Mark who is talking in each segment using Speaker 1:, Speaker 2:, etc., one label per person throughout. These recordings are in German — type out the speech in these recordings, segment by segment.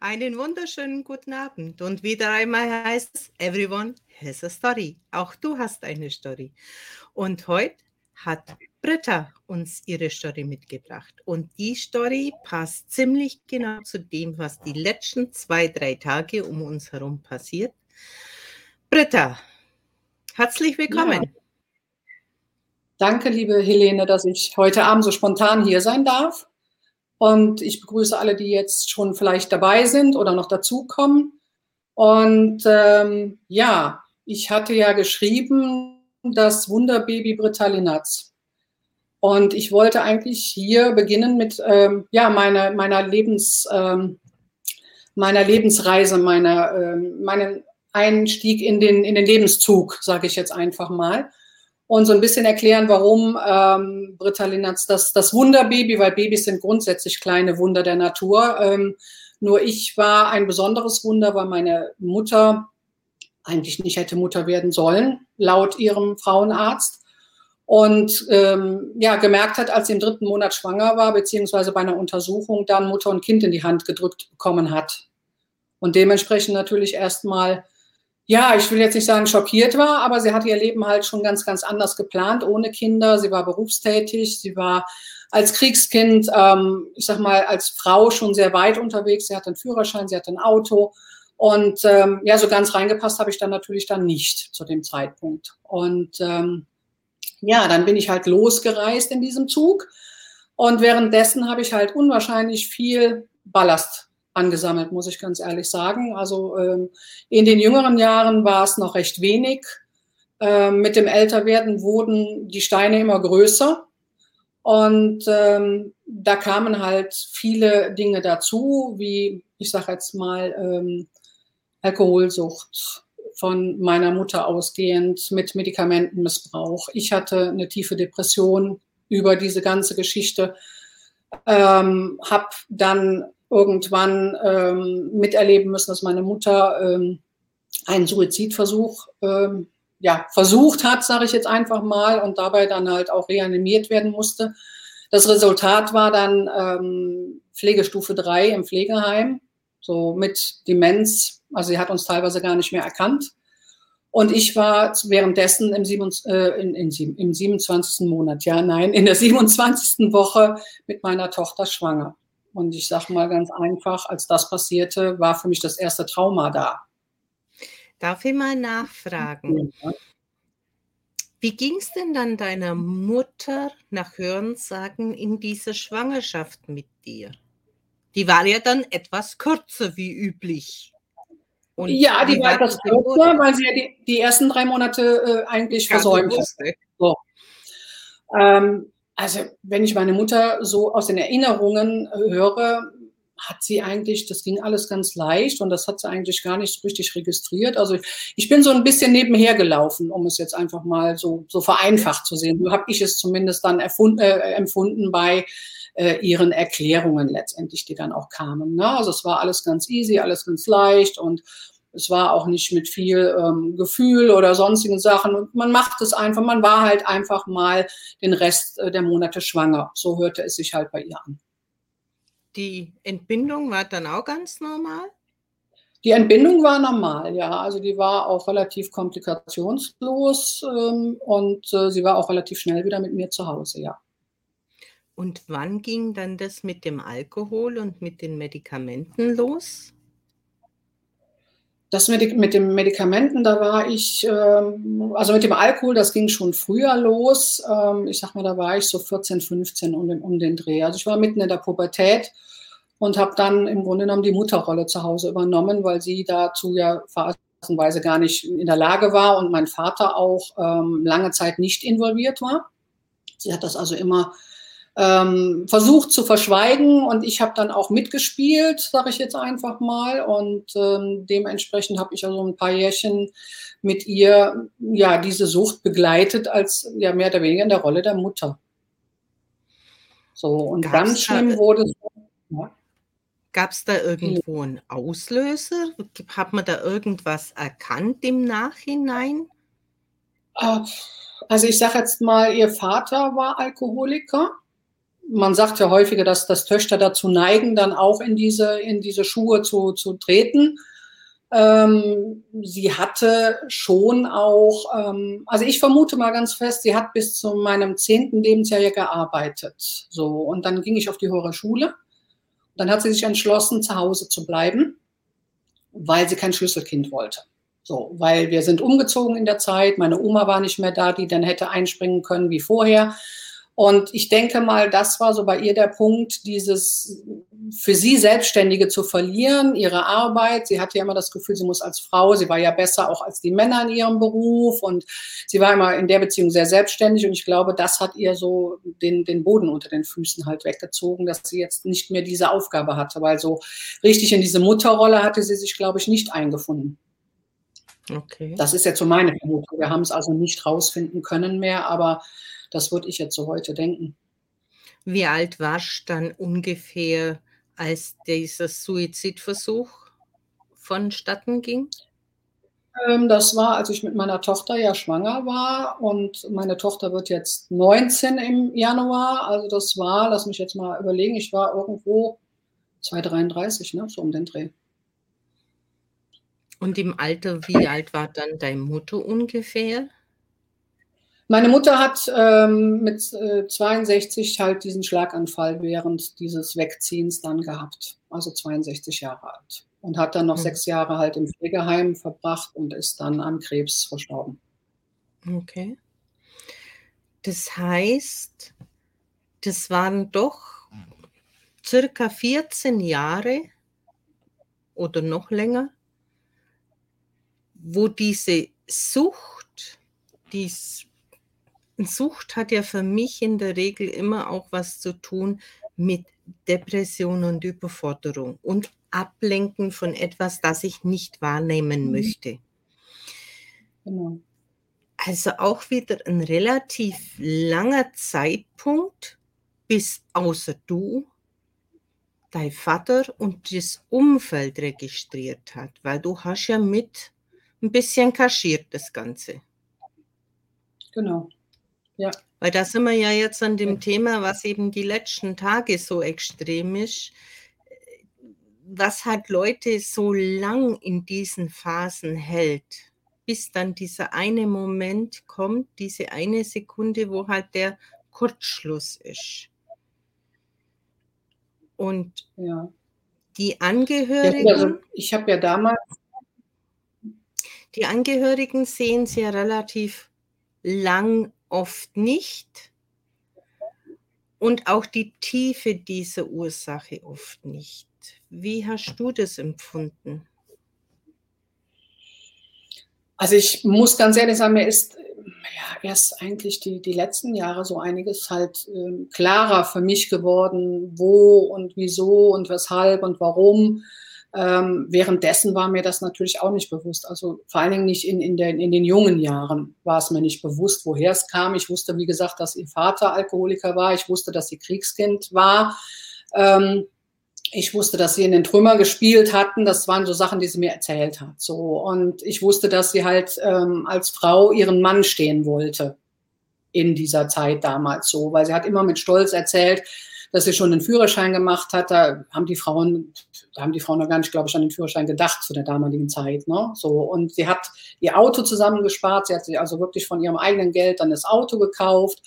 Speaker 1: Einen wunderschönen guten Abend. Und wieder einmal heißt es, everyone has a story. Auch du hast eine Story. Und heute hat Britta uns ihre Story mitgebracht. Und die Story passt ziemlich genau zu dem, was die letzten zwei, drei Tage um uns herum passiert. Britta, herzlich willkommen. Ja.
Speaker 2: Danke, liebe Helene, dass ich heute Abend so spontan hier sein darf. Und ich begrüße alle, die jetzt schon vielleicht dabei sind oder noch dazukommen. Und ähm, ja, ich hatte ja geschrieben, das Wunderbaby Britalinaz. Und ich wollte eigentlich hier beginnen mit ähm, ja, meine, meiner, Lebens, ähm, meiner Lebensreise, meiner, ähm, meinen Einstieg in den, in den Lebenszug, sage ich jetzt einfach mal und so ein bisschen erklären, warum ähm, Britta Linnertz das, das Wunderbaby, weil Babys sind grundsätzlich kleine Wunder der Natur. Ähm, nur ich war ein besonderes Wunder, weil meine Mutter eigentlich nicht hätte Mutter werden sollen, laut ihrem Frauenarzt. Und ähm, ja, gemerkt hat, als sie im dritten Monat schwanger war, beziehungsweise bei einer Untersuchung dann Mutter und Kind in die Hand gedrückt bekommen hat. Und dementsprechend natürlich erstmal ja, ich will jetzt nicht sagen schockiert war, aber sie hat ihr Leben halt schon ganz, ganz anders geplant, ohne Kinder. Sie war berufstätig, sie war als Kriegskind, ähm, ich sag mal, als Frau schon sehr weit unterwegs. Sie hatte einen Führerschein, sie hatte ein Auto. Und ähm, ja, so ganz reingepasst habe ich dann natürlich dann nicht zu dem Zeitpunkt. Und ähm, ja, dann bin ich halt losgereist in diesem Zug. Und währenddessen habe ich halt unwahrscheinlich viel Ballast angesammelt, muss ich ganz ehrlich sagen. Also ähm, in den jüngeren Jahren war es noch recht wenig. Ähm, mit dem Älterwerden wurden die Steine immer größer. Und ähm, da kamen halt viele Dinge dazu, wie ich sage jetzt mal ähm, Alkoholsucht von meiner Mutter ausgehend mit Medikamentenmissbrauch. Ich hatte eine tiefe Depression über diese ganze Geschichte, ähm, habe dann irgendwann ähm, miterleben müssen, dass meine Mutter ähm, einen Suizidversuch ähm, ja, versucht hat, sage ich jetzt einfach mal, und dabei dann halt auch reanimiert werden musste. Das Resultat war dann ähm, Pflegestufe 3 im Pflegeheim, so mit Demenz. Also sie hat uns teilweise gar nicht mehr erkannt. Und ich war währenddessen im, 7, äh, in, in, im 27. Monat, ja, nein, in der 27. Woche mit meiner Tochter schwanger. Und ich sage mal ganz einfach, als das passierte, war für mich das erste Trauma da.
Speaker 1: Darf ich mal nachfragen? Ja. Wie ging es denn dann deiner Mutter nach Hörensagen in dieser Schwangerschaft mit dir? Die war ja dann etwas kürzer wie üblich.
Speaker 2: Und ja, die war etwas kürzer, weil sie ja die, die ersten drei Monate äh, eigentlich versäumt hat. So. Ähm, also wenn ich meine Mutter so aus den Erinnerungen höre, hat sie eigentlich, das ging alles ganz leicht und das hat sie eigentlich gar nicht so richtig registriert. Also ich bin so ein bisschen nebenher gelaufen, um es jetzt einfach mal so, so vereinfacht zu sehen. So habe ich es zumindest dann erfund, äh, empfunden bei äh, ihren Erklärungen letztendlich, die dann auch kamen. Ne? Also es war alles ganz easy, alles ganz leicht und es war auch nicht mit viel ähm, Gefühl oder sonstigen Sachen. Und man macht es einfach, man war halt einfach mal den Rest äh, der Monate schwanger. So hörte es sich halt bei ihr an.
Speaker 1: Die Entbindung war dann auch ganz normal?
Speaker 2: Die Entbindung war normal, ja. Also die war auch relativ komplikationslos ähm, und äh, sie war auch relativ schnell wieder mit mir zu Hause, ja.
Speaker 1: Und wann ging dann das mit dem Alkohol und mit den Medikamenten los?
Speaker 2: Das mit, mit den Medikamenten, da war ich, ähm, also mit dem Alkohol, das ging schon früher los. Ähm, ich sag mal, da war ich so 14, 15 um den, um den Dreh. Also ich war mitten in der Pubertät und habe dann im Grunde genommen die Mutterrolle zu Hause übernommen, weil sie dazu ja phasenweise gar nicht in der Lage war und mein Vater auch ähm, lange Zeit nicht involviert war. Sie hat das also immer ähm, versucht zu verschweigen und ich habe dann auch mitgespielt, sage ich jetzt einfach mal. Und ähm, dementsprechend habe ich also ein paar Jährchen mit ihr ja diese Sucht begleitet als ja mehr oder weniger in der Rolle der Mutter. So und Gab's ganz schlimm da, wurde es.
Speaker 1: Ja. Gab es da irgendwo einen Auslöser? Hat man da irgendwas erkannt im Nachhinein?
Speaker 2: Äh, also ich sage jetzt mal, ihr Vater war Alkoholiker man sagt ja häufiger, dass, dass Töchter dazu neigen, dann auch in diese, in diese Schuhe zu, zu treten. Ähm, sie hatte schon auch, ähm, also ich vermute mal ganz fest, sie hat bis zu meinem zehnten Lebensjahr ja gearbeitet. So, und dann ging ich auf die höhere Schule. Dann hat sie sich entschlossen, zu Hause zu bleiben, weil sie kein Schlüsselkind wollte. So, weil wir sind umgezogen in der Zeit, meine Oma war nicht mehr da, die dann hätte einspringen können wie vorher. Und ich denke mal, das war so bei ihr der Punkt, dieses für sie Selbstständige zu verlieren, ihre Arbeit. Sie hatte ja immer das Gefühl, sie muss als Frau, sie war ja besser auch als die Männer in ihrem Beruf und sie war immer in der Beziehung sehr selbstständig und ich glaube, das hat ihr so den, den Boden unter den Füßen halt weggezogen, dass sie jetzt nicht mehr diese Aufgabe hatte, weil so richtig in diese Mutterrolle hatte sie sich, glaube ich, nicht eingefunden. Okay. Das ist jetzt so meine Vermutung. Wir haben es also nicht rausfinden können mehr, aber das würde ich jetzt so heute denken.
Speaker 1: Wie alt warst du dann ungefähr, als dieser Suizidversuch vonstatten ging?
Speaker 2: Ähm, das war, als ich mit meiner Tochter ja schwanger war und meine Tochter wird jetzt 19 im Januar. Also das war, lass mich jetzt mal überlegen, ich war irgendwo 233, ne, so um den Dreh.
Speaker 1: Und im Alter, wie alt war dann deine Mutter ungefähr?
Speaker 2: Meine Mutter hat ähm, mit äh, 62 halt diesen Schlaganfall während dieses Wegziehens dann gehabt. Also 62 Jahre alt. Und hat dann noch mhm. sechs Jahre halt im Pflegeheim verbracht und ist dann an Krebs verstorben.
Speaker 1: Okay. Das heißt, das waren doch circa 14 Jahre oder noch länger, wo diese Sucht, dies Sucht hat ja für mich in der Regel immer auch was zu tun mit Depression und Überforderung und Ablenken von etwas, das ich nicht wahrnehmen mhm. möchte. Genau. Also auch wieder ein relativ langer Zeitpunkt, bis außer du dein Vater und das Umfeld registriert hat, weil du hast ja mit ein bisschen kaschiert das Ganze.
Speaker 2: Genau.
Speaker 1: Ja. Weil da sind wir ja jetzt an dem Thema, was eben die letzten Tage so extrem ist. Was halt Leute so lang in diesen Phasen hält, bis dann dieser eine Moment kommt, diese eine Sekunde, wo halt der Kurzschluss ist. Und ja. die Angehörigen. Ja, also
Speaker 2: ich habe ja damals.
Speaker 1: Die Angehörigen sehen es ja relativ lang oft nicht und auch die Tiefe dieser Ursache oft nicht. Wie hast du das empfunden?
Speaker 2: Also ich muss ganz ehrlich sagen, mir ist ja erst eigentlich die, die letzten Jahre so einiges halt äh, klarer für mich geworden, wo und wieso und weshalb und warum. Ähm, währenddessen war mir das natürlich auch nicht bewusst. Also vor allen Dingen nicht in, in, den, in den jungen Jahren war es mir nicht bewusst, woher es kam. Ich wusste, wie gesagt, dass ihr Vater Alkoholiker war. Ich wusste, dass sie Kriegskind war. Ähm, ich wusste, dass sie in den Trümmer gespielt hatten. Das waren so Sachen, die sie mir erzählt hat. So und ich wusste, dass sie halt ähm, als Frau ihren Mann stehen wollte in dieser Zeit damals so, weil sie hat immer mit Stolz erzählt, dass sie schon einen Führerschein gemacht hat. Da haben die Frauen, da haben die Frauen noch gar nicht, glaube ich, an den Führerschein gedacht zu der damaligen Zeit. Ne? So, und sie hat ihr Auto zusammengespart. Sie hat sich also wirklich von ihrem eigenen Geld dann das Auto gekauft.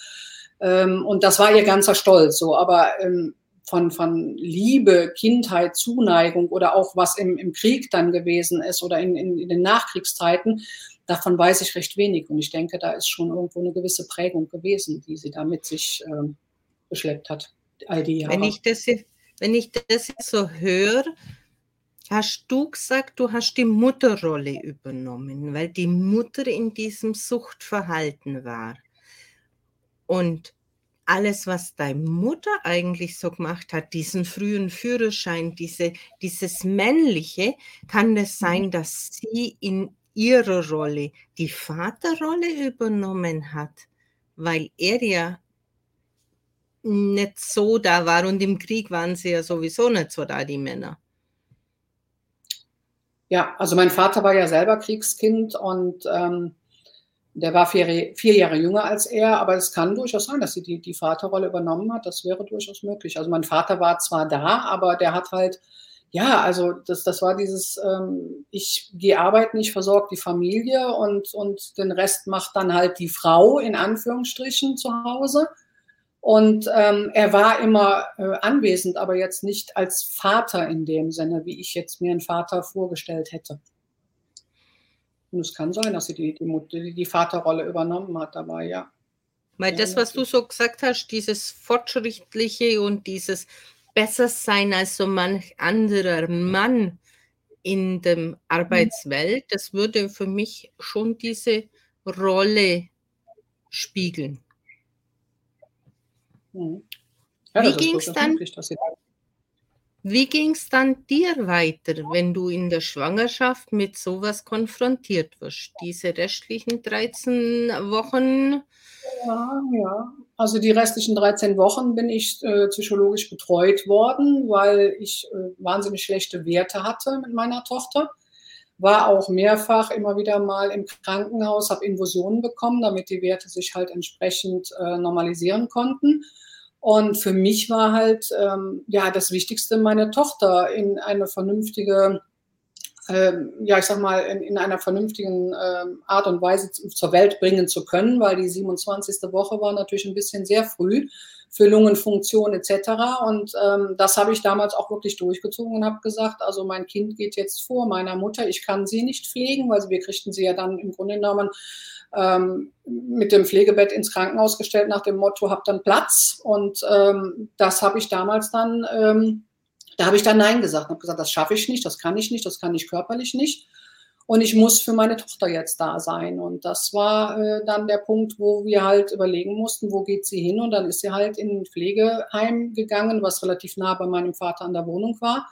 Speaker 2: Ähm, und das war ihr ganzer Stolz. So, aber ähm, von, von Liebe, Kindheit, Zuneigung oder auch was im, im Krieg dann gewesen ist oder in, in, in den Nachkriegszeiten, davon weiß ich recht wenig. Und ich denke, da ist schon irgendwo eine gewisse Prägung gewesen, die sie da mit sich ähm, beschleppt hat
Speaker 1: all die Jahre. Wenn ich das, wenn ich das jetzt so höre, hast du gesagt, du hast die Mutterrolle übernommen, weil die Mutter in diesem Suchtverhalten war. Und alles, was deine Mutter eigentlich so gemacht hat, diesen frühen Führerschein, diese, dieses Männliche, kann es sein, mhm. dass sie in ihrer Rolle die Vaterrolle übernommen hat, weil er ja nicht so da war und im Krieg waren sie ja sowieso nicht so da, die Männer.
Speaker 2: Ja, also mein Vater war ja selber Kriegskind und ähm, der war vier, vier, Jahre jünger als er, aber es kann durchaus sein, dass sie die, die Vaterrolle übernommen hat. Das wäre durchaus möglich. Also mein Vater war zwar da, aber der hat halt, ja, also das, das war dieses, ähm, ich gehe arbeiten, ich versorge die Familie und, und den Rest macht dann halt die Frau in Anführungsstrichen zu Hause. Und ähm, er war immer äh, anwesend, aber jetzt nicht als Vater in dem Sinne, wie ich jetzt mir einen Vater vorgestellt hätte. Und es kann sein, dass sie die, die, die Vaterrolle übernommen hat dabei, ja.
Speaker 1: Weil das, was du so gesagt hast, dieses Fortschrittliche und dieses besser sein als so manch anderer Mann in der Arbeitswelt, das würde für mich schon diese Rolle spiegeln.
Speaker 2: Mhm.
Speaker 1: Ja, Wie ging es dann? Möglich, wie dann dir weiter, wenn du in der Schwangerschaft mit sowas konfrontiert wirst? Diese restlichen 13 Wochen?
Speaker 2: Ja, ja. Also die restlichen 13 Wochen bin ich äh, psychologisch betreut worden, weil ich äh, wahnsinnig schlechte Werte hatte mit meiner Tochter. War auch mehrfach immer wieder mal im Krankenhaus, habe Infusionen bekommen, damit die Werte sich halt entsprechend äh, normalisieren konnten. Und für mich war halt ähm, ja das Wichtigste, meine Tochter in eine vernünftige, ähm, ja ich sag mal, in, in einer vernünftigen ähm, Art und Weise zur Welt bringen zu können, weil die 27. Woche war natürlich ein bisschen sehr früh für Lungenfunktion etc. Und ähm, das habe ich damals auch wirklich durchgezogen und habe gesagt, also mein Kind geht jetzt vor meiner Mutter, ich kann sie nicht pflegen, weil wir kriegten sie ja dann im Grunde genommen ähm, mit dem Pflegebett ins Krankenhaus gestellt nach dem Motto, hab dann Platz. Und ähm, das habe ich damals dann, ähm, da habe ich dann Nein gesagt. habe gesagt, das schaffe ich nicht, das kann ich nicht, das kann ich körperlich nicht. Und ich muss für meine Tochter jetzt da sein. Und das war äh, dann der Punkt, wo wir halt überlegen mussten, wo geht sie hin. Und dann ist sie halt in ein Pflegeheim gegangen, was relativ nah bei meinem Vater an der Wohnung war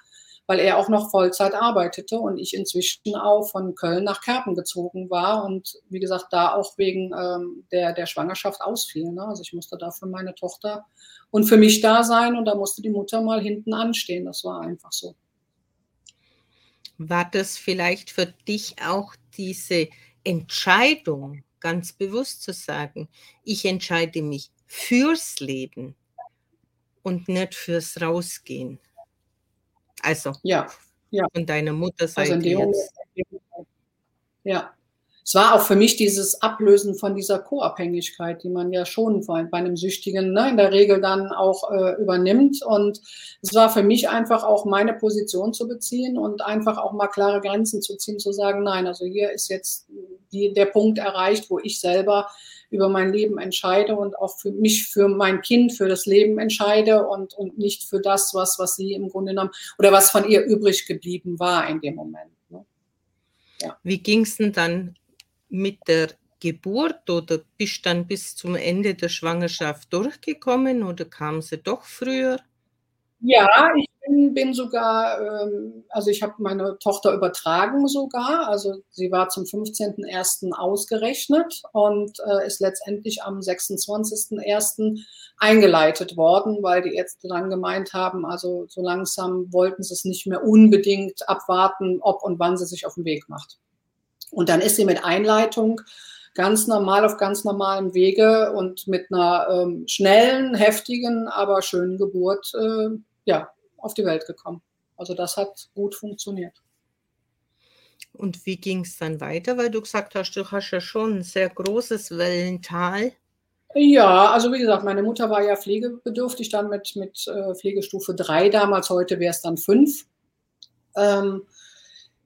Speaker 2: weil er auch noch Vollzeit arbeitete und ich inzwischen auch von Köln nach Kerpen gezogen war und wie gesagt, da auch wegen ähm, der, der Schwangerschaft ausfiel. Ne? Also ich musste da für meine Tochter und für mich da sein und da musste die Mutter mal hinten anstehen. Das war einfach so.
Speaker 1: War das vielleicht für dich auch diese Entscheidung, ganz bewusst zu sagen, ich entscheide mich fürs Leben und nicht fürs Rausgehen? Also
Speaker 2: ja, ja.
Speaker 1: von deiner Mutterseite also jetzt.
Speaker 2: Ja. Es war auch für mich dieses Ablösen von dieser Co-Abhängigkeit, die man ja schon bei einem Süchtigen ne, in der Regel dann auch äh, übernimmt. Und es war für mich einfach auch meine Position zu beziehen und einfach auch mal klare Grenzen zu ziehen, zu sagen, nein, also hier ist jetzt die, der Punkt erreicht, wo ich selber über mein Leben entscheide und auch für mich, für mein Kind, für das Leben entscheide und, und nicht für das, was, was sie im Grunde genommen oder was von ihr übrig geblieben war in dem Moment. Ne?
Speaker 1: Ja. Wie ging es denn dann mit der Geburt oder bist dann bis zum Ende der Schwangerschaft durchgekommen oder kam sie doch früher?
Speaker 2: Ja, ich bin, bin sogar, ähm, also ich habe meine Tochter übertragen sogar. Also sie war zum 15.01. ausgerechnet und äh, ist letztendlich am 26.01. eingeleitet worden, weil die Ärzte dann gemeint haben, also so langsam wollten sie es nicht mehr unbedingt abwarten, ob und wann sie sich auf den Weg macht. Und dann ist sie mit Einleitung ganz normal auf ganz normalem Wege und mit einer ähm, schnellen, heftigen, aber schönen Geburt äh, ja, auf die Welt gekommen. Also das hat gut funktioniert.
Speaker 1: Und wie ging es dann weiter? Weil du gesagt hast, du hast ja schon ein sehr großes Wellental.
Speaker 2: Ja, also wie gesagt, meine Mutter war ja pflegebedürftig, dann mit, mit äh, Pflegestufe 3 damals, heute wäre es dann 5. Ähm,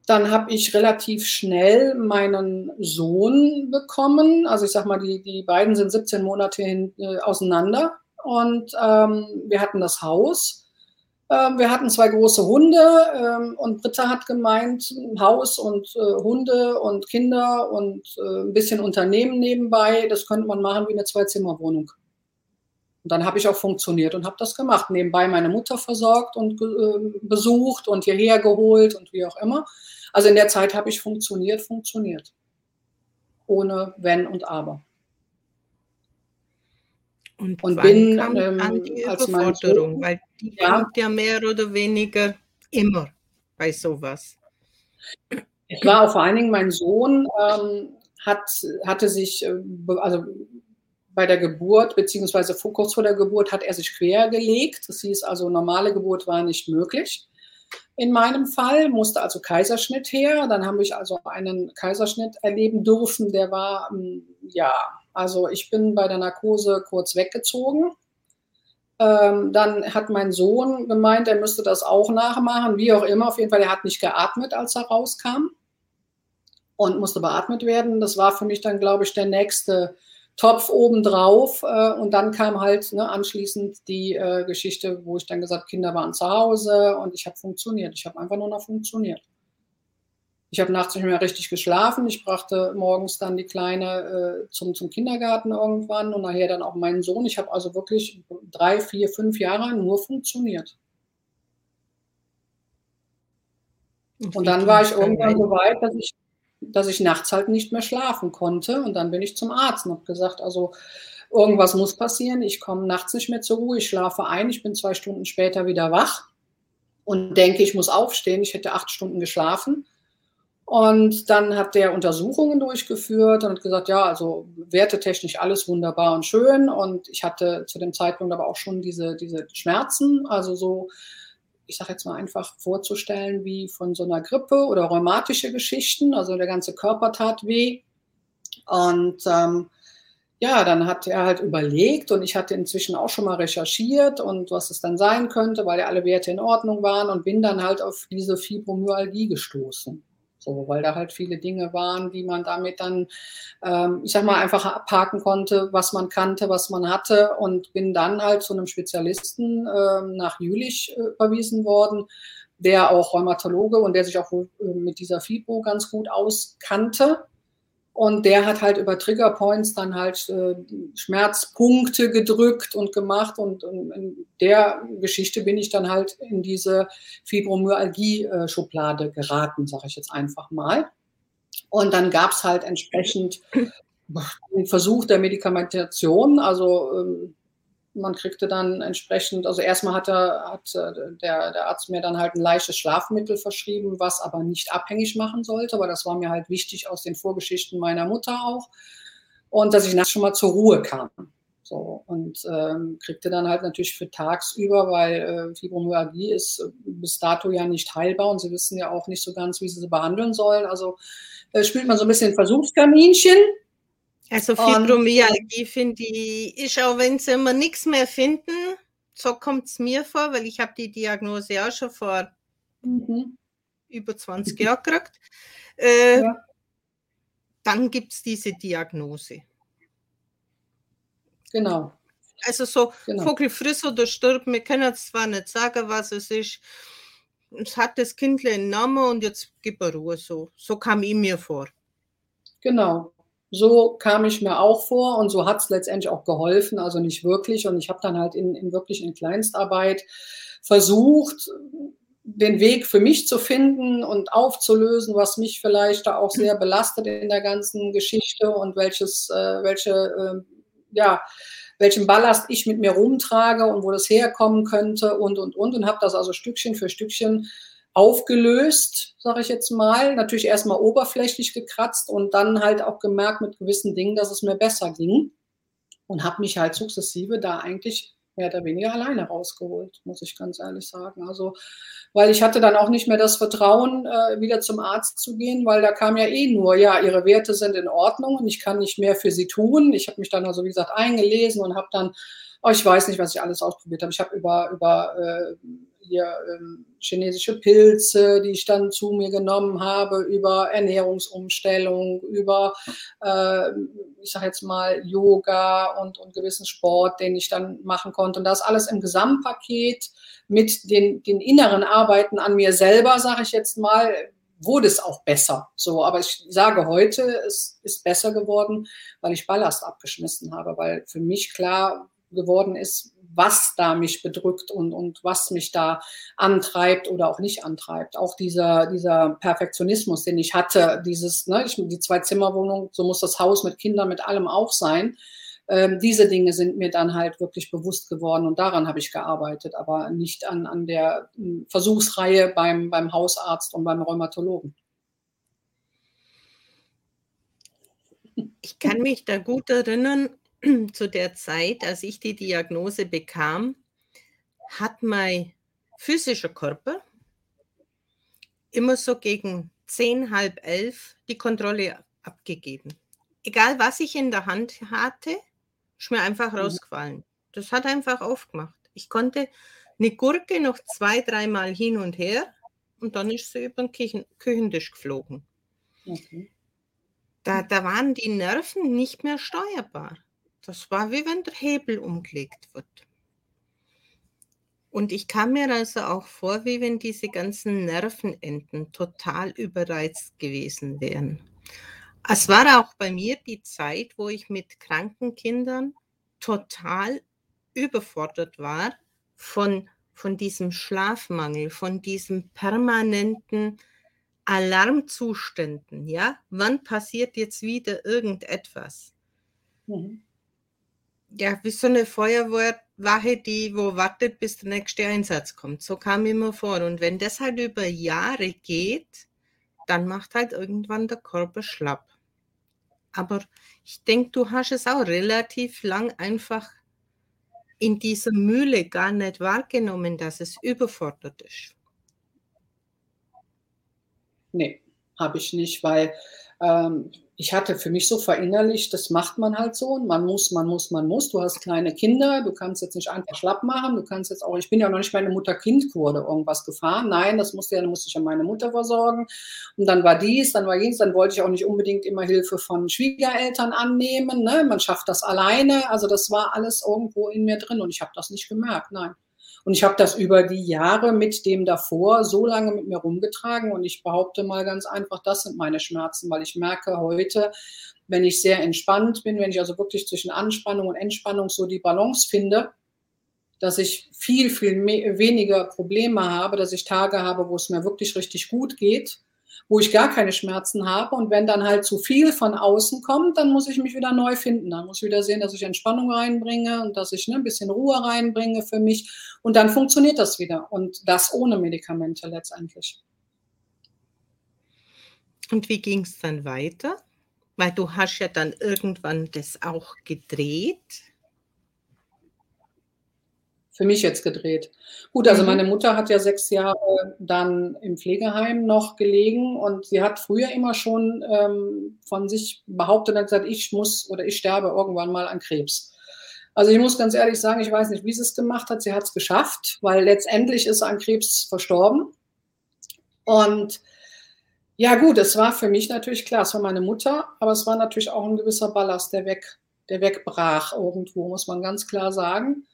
Speaker 2: dann habe ich relativ schnell meinen Sohn bekommen. Also ich sag mal, die, die beiden sind 17 Monate hin, äh, auseinander und ähm, wir hatten das Haus. Ähm, wir hatten zwei große Hunde ähm, und Britta hat gemeint, Haus und äh, Hunde und Kinder und äh, ein bisschen Unternehmen nebenbei, das könnte man machen wie eine Zwei-Zimmer-Wohnung. Und dann habe ich auch funktioniert und habe das gemacht. Nebenbei meine Mutter versorgt und äh, besucht und hierher geholt und wie auch immer. Also in der Zeit habe ich funktioniert, funktioniert. Ohne Wenn und Aber.
Speaker 1: Und, und bin kam ähm, dann die Überforderung, Sohn, weil die ja, kommt ja mehr oder weniger immer bei sowas.
Speaker 2: Ich war auch vor allen Dingen, mein Sohn ähm, hat, hatte sich, äh, also bei der Geburt, beziehungsweise kurz vor der Geburt, hat er sich quergelegt. Das hieß also, normale Geburt war nicht möglich. In meinem Fall musste also Kaiserschnitt her. Dann habe ich also einen Kaiserschnitt erleben dürfen. Der war, ähm, ja, also ich bin bei der Narkose kurz weggezogen. Ähm, dann hat mein Sohn gemeint, er müsste das auch nachmachen, wie auch immer. Auf jeden Fall, er hat nicht geatmet, als er rauskam und musste beatmet werden. Das war für mich dann, glaube ich, der nächste Topf obendrauf. Äh, und dann kam halt ne, anschließend die äh, Geschichte, wo ich dann gesagt Kinder waren zu Hause und ich habe funktioniert. Ich habe einfach nur noch funktioniert. Ich habe nachts nicht mehr richtig geschlafen. Ich brachte morgens dann die Kleine äh, zum, zum Kindergarten irgendwann und nachher dann auch meinen Sohn. Ich habe also wirklich drei, vier, fünf Jahre nur funktioniert. Und dann war ich irgendwann so weit, dass ich dass ich nachts halt nicht mehr schlafen konnte. Und dann bin ich zum Arzt und habe gesagt, also irgendwas muss passieren. Ich komme nachts nicht mehr zur Ruhe, ich schlafe ein, ich bin zwei Stunden später wieder wach und denke, ich muss aufstehen. Ich hätte acht Stunden geschlafen. Und dann hat der Untersuchungen durchgeführt und hat gesagt, ja, also wertetechnisch alles wunderbar und schön. Und ich hatte zu dem Zeitpunkt aber auch schon diese, diese Schmerzen, also so ich sage jetzt mal einfach vorzustellen wie von so einer Grippe oder rheumatische Geschichten. Also der ganze Körper tat weh. Und ähm, ja, dann hat er halt überlegt und ich hatte inzwischen auch schon mal recherchiert und was es dann sein könnte, weil ja alle Werte in Ordnung waren und bin dann halt auf diese Fibromyalgie gestoßen. So, weil da halt viele Dinge waren, die man damit dann, ähm, ich sag mal, einfach abhaken konnte, was man kannte, was man hatte und bin dann halt zu einem Spezialisten ähm, nach Jülich äh, worden, der auch Rheumatologe und der sich auch äh, mit dieser Fibro ganz gut auskannte. Und der hat halt über Triggerpoints dann halt äh, Schmerzpunkte gedrückt und gemacht. Und, und, in der Geschichte bin ich dann halt in diese Fibromyalgie-Schublade geraten, sage ich jetzt einfach mal. Und dann gab es halt entsprechend den Versuch der Medikamentation. Also ähm, man kriegte dann entsprechend, also erstmal hat, er, hat äh, der, der Arzt mir dann halt ein leichtes Schlafmittel verschrieben, was aber nicht abhängig machen sollte, weil das war mir halt wichtig aus den Vorgeschichten meiner Mutter auch. Und dass ich nachts schon mal zur Ruhe kam. So, und ähm, kriegte dann halt natürlich für tagsüber, weil äh, Fibromyalgie ist äh, bis dato ja nicht heilbar und sie wissen ja auch nicht so ganz, wie sie sie behandeln sollen. Also äh, spielt man so ein bisschen Versuchskaninchen
Speaker 1: also Fibromyalgie finde ich, ist auch wenn sie immer nichts mehr finden, so kommt es mir vor, weil ich habe die Diagnose auch schon vor mhm. über 20 Jahren gekriegt. Äh, ja. Dann gibt es diese Diagnose.
Speaker 2: Genau.
Speaker 1: Also so genau. Vogel friss oder stirb, wir können zwar nicht sagen, was es ist. Es hat das Kind einen Namen und jetzt gibt er Ruhe so. So kam ich mir vor.
Speaker 2: Genau. So kam ich mir auch vor und so hat es letztendlich auch geholfen, also nicht wirklich. Und ich habe dann halt in, in wirklich in Kleinstarbeit versucht, den Weg für mich zu finden und aufzulösen, was mich vielleicht da auch sehr belastet in der ganzen Geschichte und welches, äh, welche, äh, ja, welchen Ballast ich mit mir rumtrage und wo das herkommen könnte und, und, und. Und habe das also Stückchen für Stückchen aufgelöst, sage ich jetzt mal. Natürlich erstmal oberflächlich gekratzt und dann halt auch gemerkt mit gewissen Dingen, dass es mir besser ging. Und habe mich halt sukzessive da eigentlich mehr oder weniger alleine rausgeholt, muss ich ganz ehrlich sagen. Also, weil ich hatte dann auch nicht mehr das Vertrauen, äh, wieder zum Arzt zu gehen, weil da kam ja eh nur, ja, ihre Werte sind in Ordnung und ich kann nicht mehr für sie tun. Ich habe mich dann also, wie gesagt, eingelesen und habe dann, oh, ich weiß nicht, was ich alles ausprobiert habe. Ich habe über, über äh, hier ähm, chinesische Pilze, die ich dann zu mir genommen habe, über Ernährungsumstellung, über, äh, ich sage jetzt mal, Yoga und, und gewissen Sport, den ich dann machen konnte. Und das alles im Gesamtpaket mit den, den inneren Arbeiten an mir selber, sage ich jetzt mal, wurde es auch besser. So, aber ich sage heute, es ist besser geworden, weil ich Ballast abgeschmissen habe, weil für mich klar geworden ist, was da mich bedrückt und, und was mich da antreibt oder auch nicht antreibt. Auch dieser, dieser Perfektionismus, den ich hatte, dieses, ne, ich, die Zwei-Zimmer-Wohnung, so muss das Haus mit Kindern, mit allem auch sein. Ähm, diese Dinge sind mir dann halt wirklich bewusst geworden und daran habe ich gearbeitet, aber nicht an, an der hm, Versuchsreihe beim, beim Hausarzt und beim Rheumatologen.
Speaker 1: Ich kann mich da gut erinnern, zu der Zeit, als ich die Diagnose bekam, hat mein physischer Körper immer so gegen zehn, halb elf die Kontrolle abgegeben. Egal, was ich in der Hand hatte, ist mir einfach mhm. rausgefallen. Das hat einfach aufgemacht. Ich konnte eine Gurke noch zwei, dreimal hin und her und dann ist sie über den Küchen Küchentisch geflogen. Okay. Da, da waren die Nerven nicht mehr steuerbar. Das war wie wenn der Hebel umgelegt wird. Und ich kam mir also auch vor, wie wenn diese ganzen Nervenenden total überreizt gewesen wären. Es war auch bei mir die Zeit, wo ich mit kranken Kindern total überfordert war von, von diesem Schlafmangel, von diesem permanenten Alarmzuständen. Ja, wann passiert jetzt wieder irgendetwas? Mhm. Ja, wie so eine Feuerwehrwache, die wo wartet, bis der nächste Einsatz kommt. So kam immer vor. Und wenn das halt über Jahre geht, dann macht halt irgendwann der Körper schlapp. Aber ich denke, du hast es auch relativ lang einfach in dieser Mühle gar nicht wahrgenommen, dass es überfordert ist.
Speaker 2: Nee, habe ich nicht, weil ähm, ich hatte für mich so verinnerlicht, das macht man halt so und man muss, man muss, man muss. Du hast kleine Kinder, du kannst jetzt nicht einfach schlapp machen, du kannst jetzt auch, ich bin ja noch nicht meine Mutter-Kind-Kur irgendwas gefahren. Nein, das musste ja, musste ich ja meine Mutter versorgen. Und dann war dies, dann war jenes, dann wollte ich auch nicht unbedingt immer Hilfe von Schwiegereltern annehmen. Ne? Man schafft das alleine. Also das war alles irgendwo in mir drin und ich habe das nicht gemerkt, nein. Und ich habe das über die Jahre mit dem davor so lange mit mir rumgetragen und ich behaupte mal ganz einfach, das sind meine Schmerzen, weil ich merke heute, wenn ich sehr entspannt bin, wenn ich also wirklich zwischen Anspannung und Entspannung so die Balance finde, dass ich viel, viel weniger Probleme habe, dass ich Tage habe, wo es mir wirklich richtig gut geht wo ich gar keine Schmerzen habe. Und wenn dann halt zu viel von außen kommt, dann muss ich mich wieder neu finden. Dann muss ich wieder sehen, dass ich Entspannung reinbringe und dass ich ne, ein bisschen Ruhe reinbringe für mich. Und dann funktioniert das wieder. Und das ohne Medikamente letztendlich.
Speaker 1: Und wie ging es dann weiter? Weil du hast ja dann irgendwann das auch gedreht
Speaker 2: für mich jetzt gedreht. Gut, also mhm. meine Mutter hat ja sechs Jahre dann im Pflegeheim noch gelegen und sie hat früher immer schon ähm, von sich behauptet und gesagt, ich muss oder ich sterbe irgendwann mal an Krebs. Also ich muss ganz ehrlich sagen, ich weiß nicht, wie sie es gemacht hat. Sie hat es geschafft, weil letztendlich ist sie an Krebs verstorben. Und ja gut, es war für mich natürlich klar, es war meine Mutter, aber es war natürlich auch ein gewisser Ballast, der weg, der wegbrach irgendwo, muss man ganz klar sagen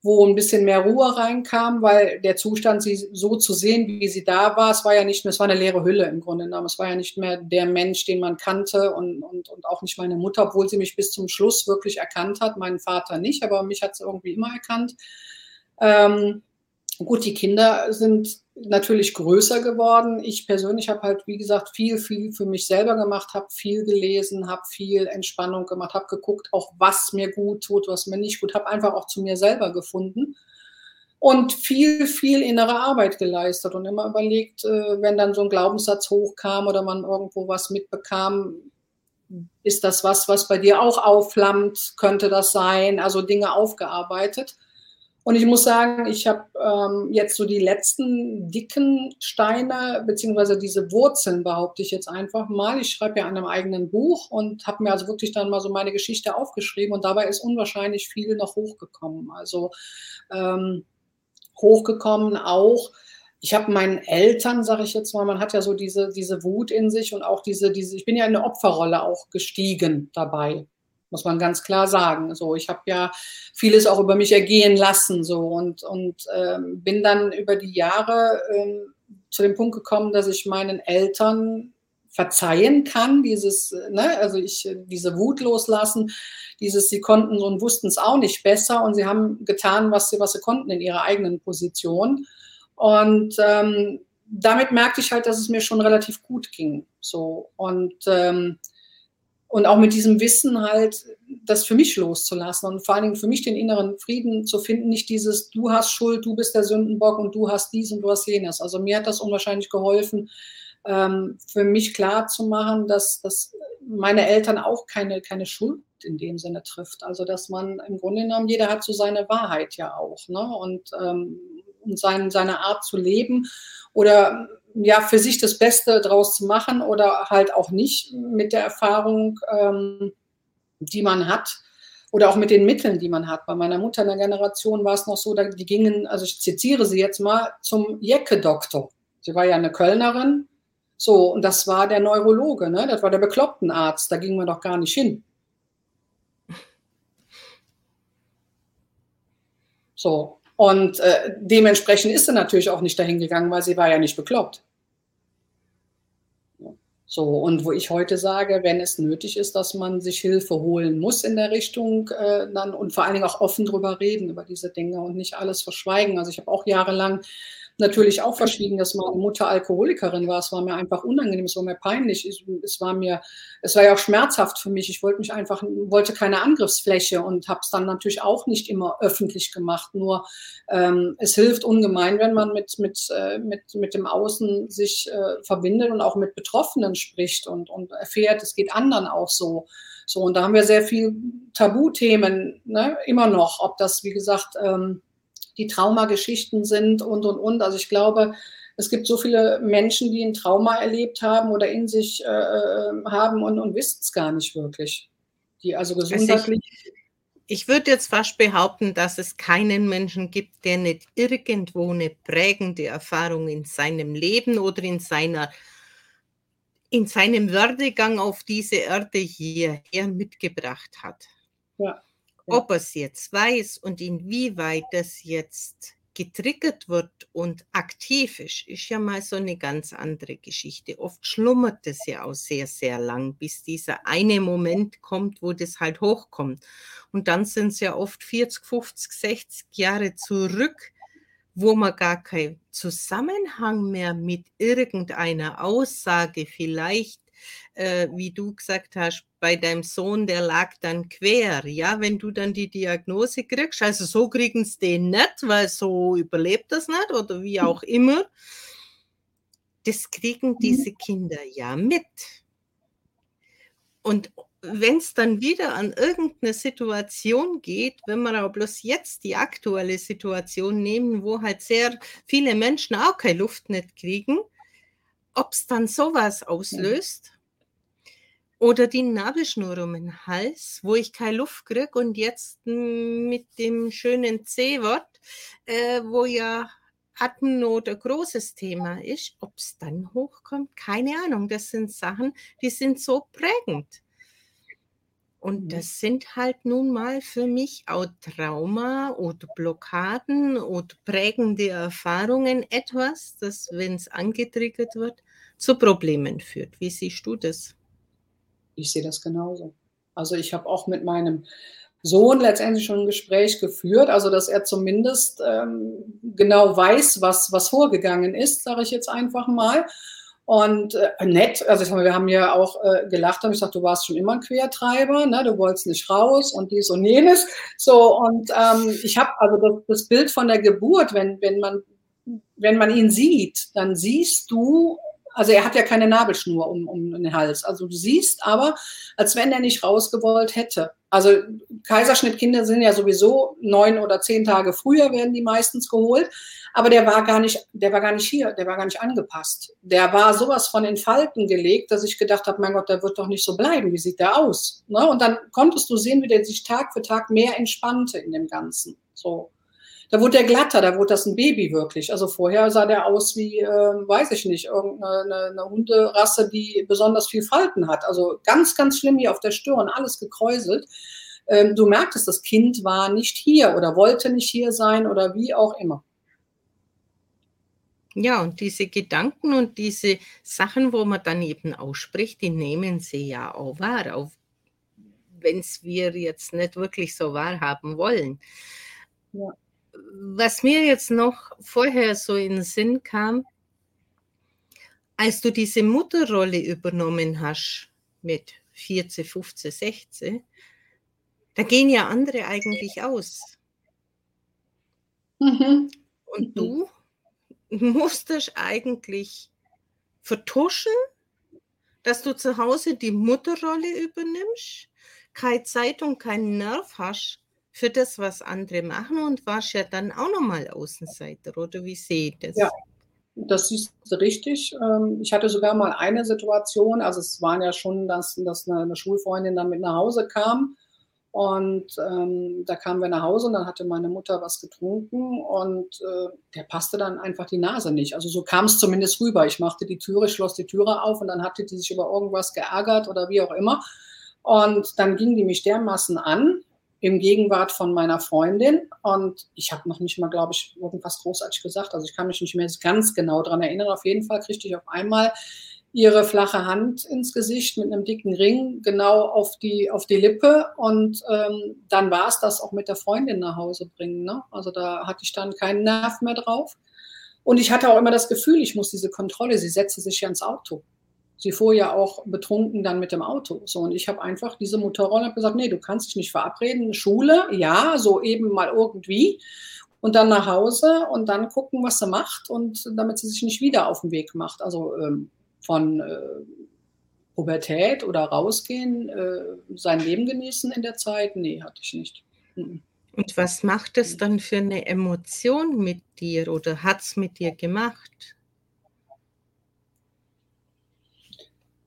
Speaker 2: wo ein bisschen mehr Ruhe reinkam, weil der Zustand, sie so zu sehen, wie sie da war, es war ja nicht mehr, es war eine leere Hülle im Grunde genommen. Es war ja nicht mehr der Mensch, den man kannte und, und, und auch nicht meine Mutter, obwohl sie mich bis zum Schluss wirklich erkannt hat, meinen Vater nicht, aber mich hat sie irgendwie immer erkannt. Ähm, gut, die Kinder sind natürlich größer geworden. Ich persönlich habe halt, wie gesagt, viel, viel für mich selber gemacht, habe viel gelesen, habe viel Entspannung gemacht, habe geguckt, auch was mir gut tut, was mir nicht gut, habe einfach auch zu mir selber gefunden und viel, viel innere Arbeit geleistet und immer überlegt, äh, wenn dann so ein Glaubenssatz hochkam oder man irgendwo was mitbekam, ist das was, was bei dir auch aufflammt? Könnte das sein? Also Dinge aufgearbeitet. Und ich muss sagen, ich habe ähm, jetzt so die letzten dicken Steine, beziehungsweise diese Wurzeln, behaupte ich jetzt einfach mal. Ich schreibe ja an einem eigenen Buch und habe mir also wirklich dann mal so meine Geschichte aufgeschrieben und dabei ist unwahrscheinlich viel noch hochgekommen. Also ähm, hochgekommen auch. Ich habe meinen Eltern, sage ich jetzt mal, man hat ja so diese, diese Wut in sich und auch diese, diese, ich bin ja in eine Opferrolle auch gestiegen dabei muss man ganz klar sagen. So, ich habe ja vieles auch über mich ergehen lassen so und, und ähm, bin dann über die Jahre ähm, zu dem Punkt gekommen, dass ich meinen Eltern verzeihen kann, dieses, ne, also ich diese Wut loslassen, dieses, sie konnten und wussten es auch nicht besser und sie haben getan, was sie, was sie konnten in ihrer eigenen Position. Und ähm, damit merkte ich halt, dass es mir schon relativ gut ging. So und ähm, und auch mit diesem Wissen halt, das für mich loszulassen und vor allen Dingen für mich den inneren Frieden zu finden, nicht dieses, du hast Schuld, du bist der Sündenbock und du hast dies und du hast jenes. Also mir hat das unwahrscheinlich geholfen, ähm, für mich klar zu machen, dass, dass meine Eltern auch keine, keine Schuld in dem Sinne trifft. Also dass man im Grunde genommen, jeder hat so seine Wahrheit ja auch. Ne? Und, ähm, und sein, seine Art zu leben oder ja, für sich das Beste draus zu machen oder halt auch nicht mit der Erfahrung, ähm, die man hat oder auch mit den Mitteln, die man hat. Bei meiner Mutter in der Generation war es noch so, die gingen, also ich zitiere sie jetzt mal, zum Jecke-Doktor. Sie war ja eine Kölnerin. So, und das war der Neurologe, ne? das war der Beklopptenarzt, da ging man doch gar nicht hin. So, und äh, dementsprechend ist sie natürlich auch nicht dahin gegangen, weil sie war ja nicht bekloppt. So, und wo ich heute sage, wenn es nötig ist, dass man sich Hilfe holen muss in der Richtung, äh, dann und vor allen Dingen auch offen drüber reden, über diese Dinge und nicht alles verschweigen. Also ich habe auch jahrelang natürlich auch verschwiegen, dass meine Mutter Alkoholikerin war. Es war mir einfach unangenehm, es war mir peinlich, es war mir, es war ja auch schmerzhaft für mich. Ich wollte mich einfach, wollte keine Angriffsfläche und habe es dann natürlich auch nicht immer öffentlich gemacht. Nur ähm, es hilft ungemein, wenn man mit, mit, äh, mit, mit dem Außen sich äh, verbindet und auch mit Betroffenen spricht und, und erfährt, es geht anderen auch so. So, und da haben wir sehr viel Tabuthemen, ne, immer noch, ob das, wie gesagt, ähm, die Traumageschichten sind und, und, und. Also ich glaube, es gibt so viele Menschen, die ein Trauma erlebt haben oder in sich äh, äh haben und, und wissen es gar nicht wirklich. Die also gesundheitlich.
Speaker 1: Also ich, ich würde jetzt fast behaupten, dass es keinen Menschen gibt, der nicht irgendwo eine prägende Erfahrung in seinem Leben oder in seiner in seinem Werdegang auf diese Erde hierher mitgebracht hat. Ja. Ob es jetzt weiß und inwieweit das jetzt getriggert wird und aktiv ist, ist ja mal so eine ganz andere Geschichte. Oft schlummert das ja auch sehr, sehr lang, bis dieser eine Moment kommt, wo das halt hochkommt. Und dann sind es ja oft 40, 50, 60 Jahre zurück, wo man gar keinen Zusammenhang mehr mit irgendeiner Aussage vielleicht äh, wie du gesagt hast, bei deinem Sohn, der lag dann quer. Ja, wenn du dann die Diagnose kriegst, also so kriegen sie den nicht, weil so überlebt das nicht oder wie auch immer. Das kriegen mhm. diese Kinder ja mit. Und wenn es dann wieder an irgendeine Situation geht, wenn wir aber bloß jetzt die aktuelle Situation nehmen, wo halt sehr viele Menschen auch keine Luft nicht kriegen, ob es dann sowas auslöst oder die Nabelschnur um den Hals, wo ich keine Luft kriege und jetzt mit dem schönen C-Wort, äh, wo ja Atemnot ein großes Thema ist, ob es dann hochkommt, keine Ahnung. Das sind Sachen, die sind so prägend. Und mhm. das sind halt nun mal für mich auch Trauma oder Blockaden oder prägende Erfahrungen etwas, das, wenn es angetriggert wird, zu Problemen führt. Wie siehst du das?
Speaker 2: Ich sehe das genauso. Also ich habe auch mit meinem Sohn letztendlich schon ein Gespräch geführt, also dass er zumindest ähm, genau weiß, was, was vorgegangen ist, sage ich jetzt einfach mal. Und äh, nett, also ich sag mal, wir haben ja auch äh, gelacht ich sagte, du warst schon immer ein Quertreiber, ne? du wolltest nicht raus und dies und jenes. So, und ähm, ich habe also das, das Bild von der Geburt, wenn, wenn man wenn man ihn sieht, dann siehst du also er hat ja keine Nabelschnur um, um den Hals. Also du siehst aber, als wenn er nicht rausgewollt hätte. Also Kaiserschnittkinder sind ja sowieso neun oder zehn Tage früher werden die meistens geholt. Aber der war gar nicht, der war gar nicht hier, der war gar nicht angepasst. Der war sowas von in Falten gelegt, dass ich gedacht habe, mein Gott, der wird doch nicht so bleiben. Wie sieht der aus? Ne? Und dann konntest du sehen, wie der sich Tag für Tag mehr entspannte in dem Ganzen. So. Da wurde der glatter, da wurde das ein Baby wirklich. Also vorher sah der aus wie, äh, weiß ich nicht, irgendeine eine Hunderasse, die besonders viel Falten hat. Also ganz, ganz schlimm hier auf der Stirn, alles gekräuselt. Ähm, du merktest, das Kind war nicht hier oder wollte nicht hier sein oder wie auch immer.
Speaker 1: Ja, und diese Gedanken und diese Sachen, wo man dann eben ausspricht, die nehmen sie ja auch wahr, auch wenn es wir jetzt nicht wirklich so wahrhaben wollen. Ja was mir jetzt noch vorher so in den Sinn kam, als du diese Mutterrolle übernommen hast mit 14, 15, 16, da gehen ja andere eigentlich aus. Mhm. Und du musstest eigentlich vertuschen, dass du zu Hause die Mutterrolle übernimmst, keine Zeit und keinen Nerv hast für das, was andere machen und warst ja dann auch nochmal Außenseiter, oder wie sehe ich das?
Speaker 2: Ja, das ist richtig. Ähm, ich hatte sogar mal eine Situation, also es waren ja schon, dass, dass eine Schulfreundin dann mit nach Hause kam und ähm, da kamen wir nach Hause und dann hatte meine Mutter was getrunken und äh, der passte dann einfach die Nase nicht. Also so kam es zumindest rüber. Ich machte die Türe, schloss die Türe auf und dann hatte die sich über irgendwas geärgert oder wie auch immer. Und dann ging die mich dermaßen an, im Gegenwart von meiner Freundin. Und ich habe noch nicht mal, glaube ich, irgendwas großartig gesagt. Also ich kann mich nicht mehr ganz genau daran erinnern. Auf jeden Fall kriegte ich auf einmal ihre flache Hand ins Gesicht mit einem dicken Ring genau auf die, auf die Lippe. Und ähm, dann war es das auch mit der Freundin nach Hause bringen. Ne? Also da hatte ich dann keinen Nerv mehr drauf. Und ich hatte auch immer das Gefühl, ich muss diese Kontrolle, sie setzte sich ja ins Auto. Sie fuhr ja auch betrunken dann mit dem Auto. So, und ich habe einfach diese Motorrolle gesagt, nee, du kannst dich nicht verabreden. Schule, ja, so eben mal irgendwie. Und dann nach Hause und dann gucken, was sie macht und damit sie sich nicht wieder auf den Weg macht. Also ähm, von äh, Pubertät oder rausgehen, äh, sein Leben genießen in der Zeit, nee, hatte ich nicht.
Speaker 1: Mhm. Und was macht es dann für eine Emotion mit dir oder hat es mit dir gemacht?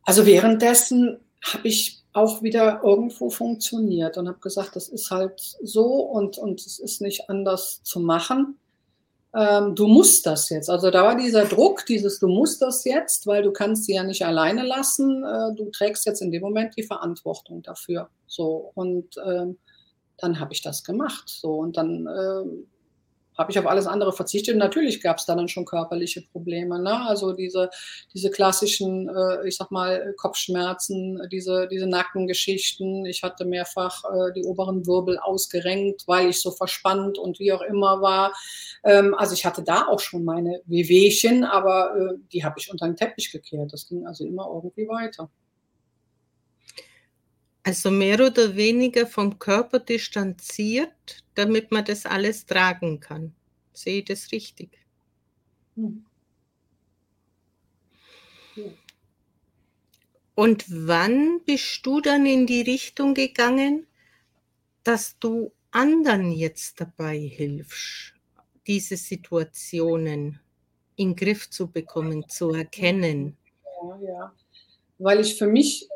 Speaker 2: Also währenddessen habe ich auch wieder irgendwo funktioniert und habe gesagt, das ist halt so und, und es ist nicht anders zu machen. Ähm, du musst das jetzt. Also da war dieser Druck, dieses du musst das jetzt, weil du kannst sie ja nicht alleine lassen. Äh, du trägst jetzt in dem Moment die Verantwortung dafür. So und ähm, dann habe ich das gemacht. So und dann äh, habe ich auf alles andere verzichtet. Und natürlich gab es dann schon körperliche Probleme. Ne? Also diese, diese klassischen, äh, ich sag mal, Kopfschmerzen, diese, diese Nackengeschichten. Ich hatte mehrfach äh, die oberen Wirbel ausgerenkt, weil ich so verspannt und wie auch immer war. Ähm, also ich hatte da auch schon meine Wehwehchen, aber äh, die habe ich unter den Teppich gekehrt. Das ging also immer irgendwie weiter.
Speaker 1: Also mehr oder weniger vom Körper distanziert, damit man das alles tragen kann. Sehe ich das richtig? Hm. Und wann bist du dann in die Richtung gegangen, dass du anderen jetzt dabei hilfst, diese Situationen in den Griff zu bekommen, zu erkennen?
Speaker 2: Ja, ja. Weil ich für mich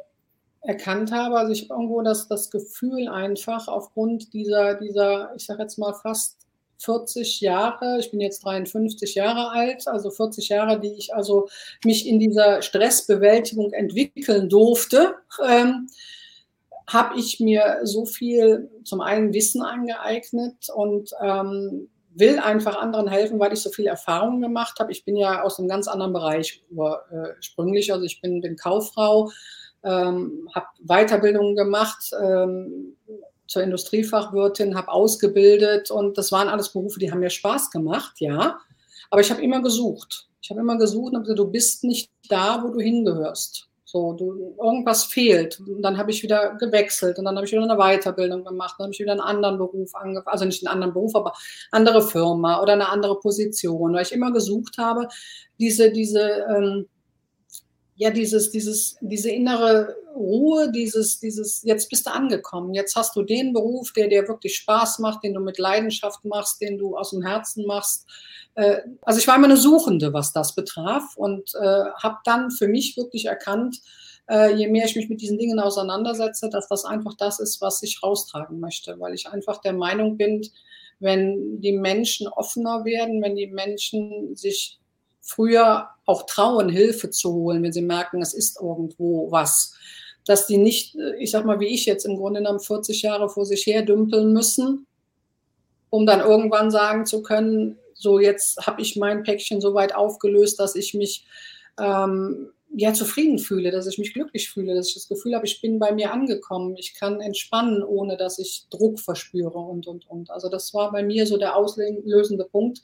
Speaker 2: erkannt habe. Also ich habe irgendwo das, das Gefühl einfach aufgrund dieser, dieser, ich sage jetzt mal fast 40 Jahre, ich bin jetzt 53 Jahre alt, also 40 Jahre, die ich also mich in dieser Stressbewältigung entwickeln durfte, ähm, habe ich mir so viel zum einen Wissen angeeignet und ähm, will einfach anderen helfen, weil ich so viel Erfahrung gemacht habe. Ich bin ja aus einem ganz anderen Bereich ursprünglich, also ich bin, bin Kauffrau, ähm, habe Weiterbildungen gemacht ähm, zur Industriefachwirtin, habe ausgebildet und das waren alles Berufe, die haben mir Spaß gemacht, ja. Aber ich habe immer gesucht. Ich habe immer gesucht und gesagt, du bist nicht da, wo du hingehörst. So, du, irgendwas fehlt. Und dann habe ich wieder gewechselt und dann habe ich wieder eine Weiterbildung gemacht. Dann habe ich wieder einen anderen Beruf angefangen, also nicht einen anderen Beruf, aber andere Firma oder eine andere Position, weil ich immer gesucht habe, diese, diese ähm, ja, dieses, dieses, diese innere Ruhe, dieses, dieses, jetzt bist du angekommen, jetzt hast du den Beruf, der dir wirklich Spaß macht, den du mit Leidenschaft machst, den du aus dem Herzen machst. Äh, also ich war immer eine Suchende, was das betraf und äh, habe dann für mich wirklich erkannt, äh, je mehr ich mich mit diesen Dingen auseinandersetze, dass das einfach das ist, was ich raustragen möchte, weil ich einfach der Meinung bin, wenn die Menschen offener werden, wenn die Menschen sich früher auch trauen, Hilfe zu holen, wenn sie merken, es ist irgendwo was. Dass die nicht, ich sag mal, wie ich jetzt im Grunde genommen 40 Jahre vor sich her dümpeln müssen, um dann irgendwann sagen zu können, so jetzt habe ich mein Päckchen so weit aufgelöst, dass ich mich ähm, ja zufrieden fühle, dass ich mich glücklich fühle, dass ich das Gefühl habe, ich bin bei mir angekommen, ich kann entspannen, ohne dass ich Druck verspüre und und und. Also das war bei mir so der auslösende Punkt,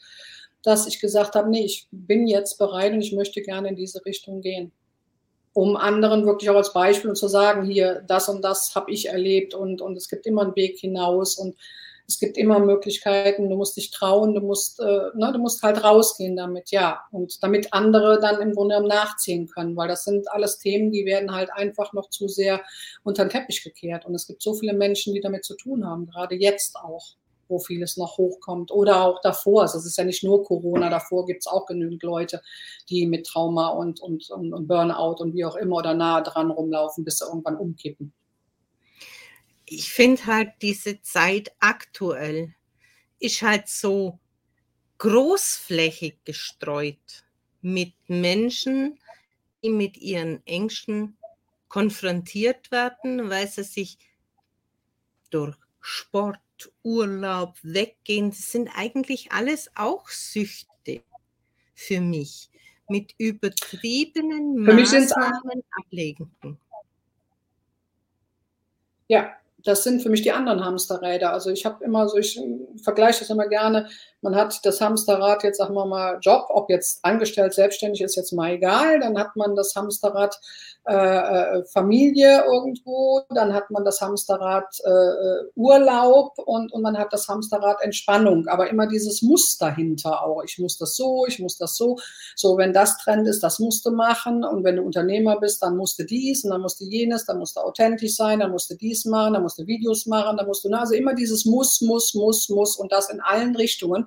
Speaker 2: dass ich gesagt habe, nee, ich bin jetzt bereit und ich möchte gerne in diese Richtung gehen. Um anderen wirklich auch als Beispiel zu sagen, hier, das und das habe ich erlebt und, und es gibt immer einen Weg hinaus. Und Es gibt immer Möglichkeiten, du musst dich trauen, du musst, äh, ne, du musst halt rausgehen damit, ja. Und damit andere dann im Grunde nachziehen können, weil das sind alles Themen, die werden halt einfach noch zu sehr unter den Teppich gekehrt. Und es gibt so viele Menschen, die damit zu tun haben, gerade jetzt auch wo vieles noch hochkommt. Oder auch davor. Also es ist ja nicht nur Corona, davor gibt es auch genügend Leute, die mit Trauma und, und, und Burnout und wie auch immer oder nahe dran rumlaufen, bis sie irgendwann umkippen.
Speaker 1: Ich finde halt diese Zeit aktuell ist halt so großflächig gestreut mit Menschen, die mit ihren Ängsten konfrontiert werden, weil sie sich durch Sport, Urlaub, Weggehen, das sind eigentlich alles auch Süchte für mich. Mit übertriebenen
Speaker 2: für Maßnahmen
Speaker 1: ablegen.
Speaker 2: Ja, das sind für mich die anderen Hamsterräder. Also ich habe immer so, ich vergleiche das immer gerne. Man hat das Hamsterrad jetzt, sagen wir mal, Job, ob jetzt angestellt, selbstständig, ist jetzt mal egal. Dann hat man das Hamsterrad äh, äh, Familie irgendwo, dann hat man das Hamsterrad äh, äh, Urlaub und, und man hat das Hamsterrad Entspannung, aber immer dieses Muss dahinter auch. Ich muss das so, ich muss das so. So, wenn das Trend ist, das musst du machen und wenn du Unternehmer bist, dann musst du dies und dann musst du jenes, dann musst du authentisch sein, dann musst du dies machen, dann musst du Videos machen, dann musst du, also immer dieses Muss, Muss, Muss, Muss und das in allen Richtungen.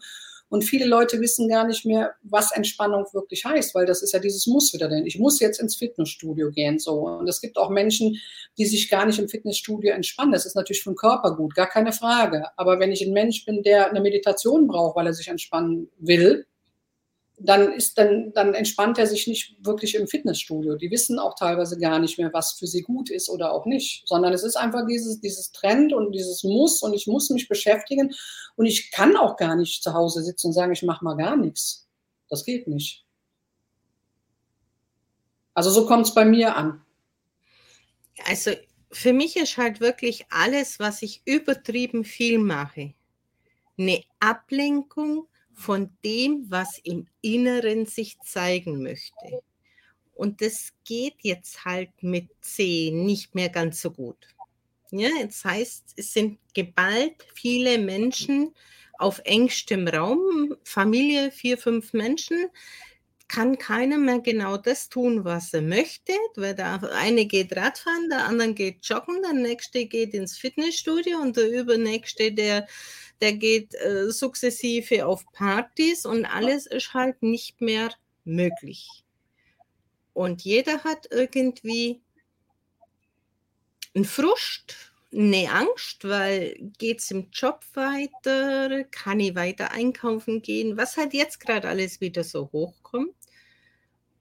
Speaker 2: Und viele Leute wissen gar nicht mehr, was Entspannung wirklich heißt, weil das ist ja dieses Muss wieder denn. Ich muss jetzt ins Fitnessstudio gehen, so. Und es gibt auch Menschen, die sich gar nicht im Fitnessstudio entspannen. Das ist natürlich für den Körper gut, gar keine Frage. Aber wenn ich ein Mensch bin, der eine Meditation braucht, weil er sich entspannen will, dann, ist, dann, dann entspannt er sich nicht wirklich im Fitnessstudio. Die wissen auch teilweise gar nicht mehr, was für sie gut ist oder auch nicht, sondern es ist einfach dieses, dieses Trend und dieses Muss und ich muss mich beschäftigen und ich kann auch gar nicht zu Hause sitzen und sagen, ich mache mal gar nichts. Das geht nicht. Also so kommt es bei mir an.
Speaker 1: Also für mich ist halt wirklich alles, was ich übertrieben viel mache, eine Ablenkung von dem, was im Inneren sich zeigen möchte. Und das geht jetzt halt mit C nicht mehr ganz so gut. Ja, jetzt heißt, es sind geballt viele Menschen auf engstem Raum, Familie, vier, fünf Menschen, kann keiner mehr genau das tun, was er möchte, weil der eine geht Radfahren, der andere geht joggen, der nächste geht ins Fitnessstudio und der übernächste, der der geht äh, sukzessive auf Partys und alles ist halt nicht mehr möglich. Und jeder hat irgendwie einen Frust, eine Angst, weil geht es im Job weiter, kann ich weiter einkaufen gehen, was halt jetzt gerade alles wieder so hochkommt.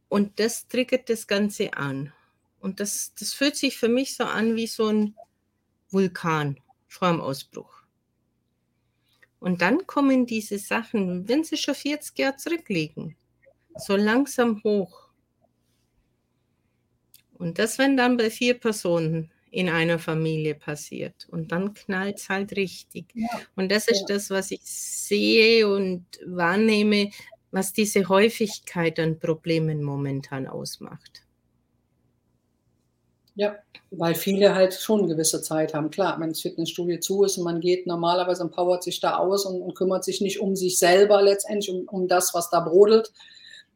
Speaker 1: Und das triggert das Ganze an. Und das, das fühlt sich für mich so an wie so ein Vulkan vor dem Ausbruch. Und dann kommen diese Sachen, wenn sie schon 40 Jahre zurückliegen, so langsam hoch. Und das, wenn dann bei vier Personen in einer Familie passiert. Und dann knallt es halt richtig. Ja. Und das ist ja. das, was ich sehe und wahrnehme, was diese Häufigkeit an Problemen momentan ausmacht.
Speaker 2: Ja, weil viele halt schon eine gewisse Zeit haben. Klar, wenn das Fitnessstudio zu ist und man geht normalerweise und powert sich da aus und, und kümmert sich nicht um sich selber letztendlich, um, um das, was da brodelt,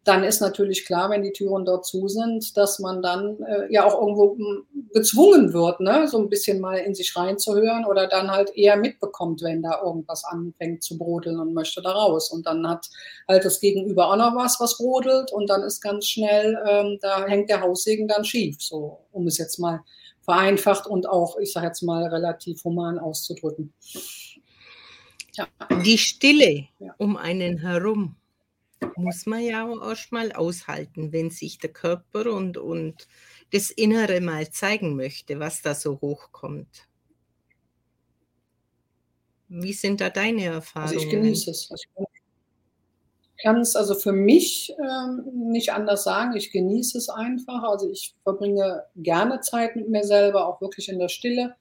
Speaker 2: dann ist natürlich klar, wenn die Türen dort zu sind, dass man dann äh, ja auch irgendwo hm, gezwungen wird, ne, so ein bisschen mal in sich reinzuhören oder dann halt eher mitbekommt, wenn da irgendwas anfängt zu brodeln und möchte da raus. Und dann hat halt das Gegenüber auch noch was, was brodelt und dann ist ganz schnell, ähm, da hängt der Haussegen dann schief, so um es jetzt mal vereinfacht und auch, ich sage jetzt mal, relativ human auszudrücken.
Speaker 1: Ja. Die Stille ja. um einen herum muss man ja auch erstmal aushalten, wenn sich der Körper und, und das Innere mal zeigen möchte, was da so hochkommt. Wie sind da deine Erfahrungen?
Speaker 2: Also ich genieße es. Ich kann es also für mich ähm, nicht anders sagen. Ich genieße es einfach. Also ich verbringe gerne Zeit mit mir selber, auch wirklich in der Stille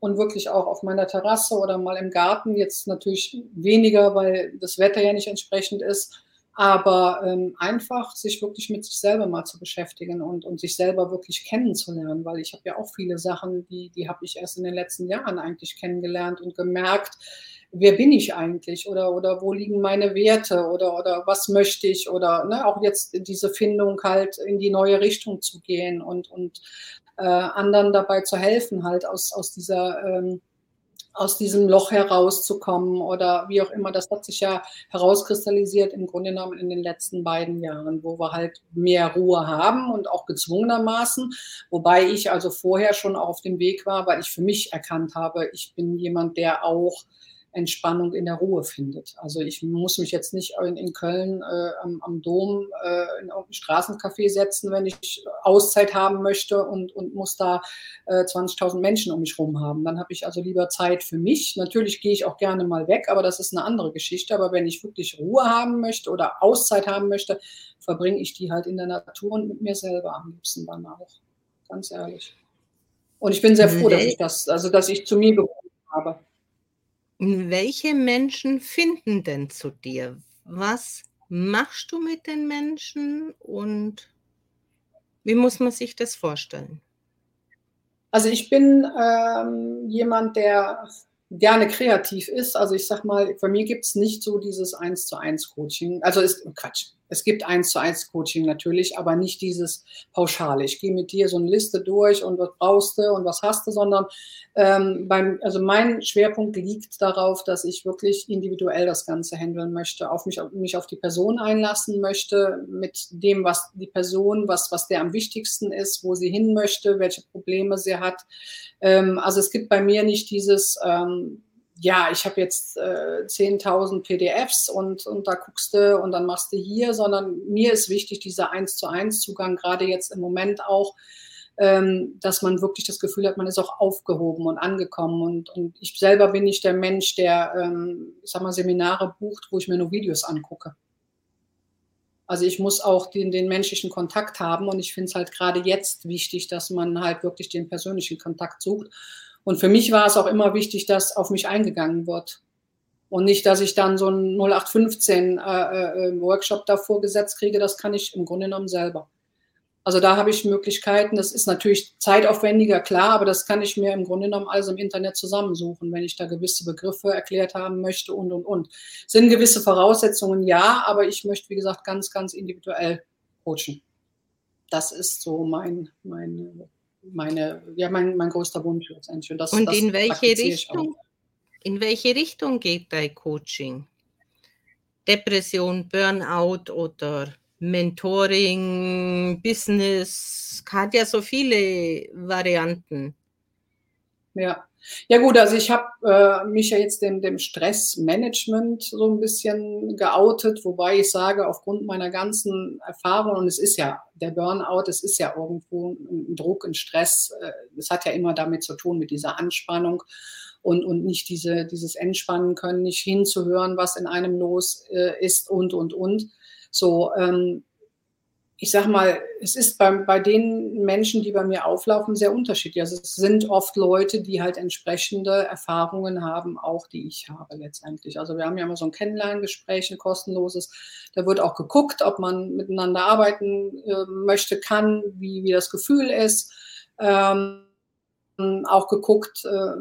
Speaker 2: und wirklich auch auf meiner Terrasse oder mal im Garten. Jetzt natürlich weniger, weil das Wetter ja nicht entsprechend ist aber ähm, einfach sich wirklich mit sich selber mal zu beschäftigen und, und sich selber wirklich kennenzulernen, weil ich habe ja auch viele Sachen, die, die habe ich erst in den letzten Jahren eigentlich kennengelernt und gemerkt, wer bin ich eigentlich oder, oder wo liegen meine Werte oder, oder was möchte ich oder ne, auch jetzt diese Findung halt in die neue Richtung zu gehen und, und äh, anderen dabei zu helfen, halt aus, aus dieser ähm, aus diesem Loch herauszukommen oder wie auch immer. Das hat sich ja herauskristallisiert im Grunde genommen in den letzten beiden Jahren, wo wir halt mehr Ruhe haben und auch gezwungenermaßen. Wobei ich also vorher schon auf dem Weg war, weil ich für mich erkannt habe, ich bin jemand, der auch Entspannung in der Ruhe findet. Also ich muss mich jetzt nicht in, in Köln äh, am, am, Dom äh, in irgendein Straßencafé setzen, wenn ich Auszeit haben möchte und, und muss da äh, 20.000 Menschen um mich herum haben. Dann habe ich also lieber Zeit für mich. Natürlich gehe ich auch gerne mal weg, aber das ist eine andere Geschichte. Aber wenn ich wirklich Ruhe haben möchte oder Auszeit haben möchte, verbringe ich die halt in der Natur und mit mir selber am liebsten dann auch. Ganz ehrlich. Und ich bin sehr froh, dass ich das, also dass ich zu mir gefunden habe.
Speaker 1: Welche Menschen finden denn zu dir? Was machst du mit den Menschen und wie muss man sich das vorstellen?
Speaker 2: Also ich bin ähm, jemand, der gerne kreativ ist. Also ich sag mal, bei mir gibt es nicht so dieses Eins zu eins Coaching. Also ist Quatsch. Es gibt eins zu eins Coaching natürlich, aber nicht dieses pauschale. Ich gehe mit dir so eine Liste durch und was brauchst du und was hast du, sondern ähm, beim, also mein Schwerpunkt liegt darauf, dass ich wirklich individuell das Ganze handeln möchte, auf mich, auf mich auf die Person einlassen möchte, mit dem, was die Person, was, was der am wichtigsten ist, wo sie hin möchte, welche Probleme sie hat. Ähm, also es gibt bei mir nicht dieses, ähm, ja, ich habe jetzt äh, 10.000 PDFs und, und da guckst du und dann machst du hier, sondern mir ist wichtig dieser 1 zu 1 Zugang, gerade jetzt im Moment auch, ähm, dass man wirklich das Gefühl hat, man ist auch aufgehoben und angekommen. Und, und ich selber bin nicht der Mensch, der, ähm, ich sag mal, Seminare bucht, wo ich mir nur Videos angucke. Also ich muss auch den, den menschlichen Kontakt haben und ich finde es halt gerade jetzt wichtig, dass man halt wirklich den persönlichen Kontakt sucht. Und für mich war es auch immer wichtig, dass auf mich eingegangen wird. Und nicht, dass ich dann so einen 0815 äh, äh, Workshop davor gesetzt kriege, das kann ich im Grunde genommen selber. Also da habe ich Möglichkeiten. Das ist natürlich zeitaufwendiger, klar, aber das kann ich mir im Grunde genommen alles im Internet zusammensuchen, wenn ich da gewisse Begriffe erklärt haben möchte und, und, und. Sind gewisse Voraussetzungen, ja, aber ich möchte, wie gesagt, ganz, ganz individuell coachen. Das ist so mein, mein meine, ja, mein, mein größter Wunsch letztendlich.
Speaker 1: Und, das, und in welche Richtung? In welche Richtung geht dein Coaching? Depression, Burnout oder Mentoring, Business, hat ja so viele Varianten.
Speaker 2: Ja, ja gut, also ich habe äh, mich ja jetzt dem, dem Stressmanagement so ein bisschen geoutet, wobei ich sage, aufgrund meiner ganzen Erfahrung, und es ist ja der Burnout, es ist ja irgendwo ein Druck, ein Stress, äh, es hat ja immer damit zu tun, mit dieser Anspannung und, und nicht diese, dieses Entspannen können, nicht hinzuhören, was in einem los äh, ist und, und, und. So, ähm, ich sag mal, es ist bei, bei den Menschen, die bei mir auflaufen, sehr unterschiedlich. Also es sind oft Leute, die halt entsprechende Erfahrungen haben, auch die ich habe letztendlich. Also wir haben ja immer so ein Kennenlerngespräch, ein kostenloses. Da wird auch geguckt, ob man miteinander arbeiten äh, möchte, kann, wie, wie das Gefühl ist. Ähm, auch geguckt, äh,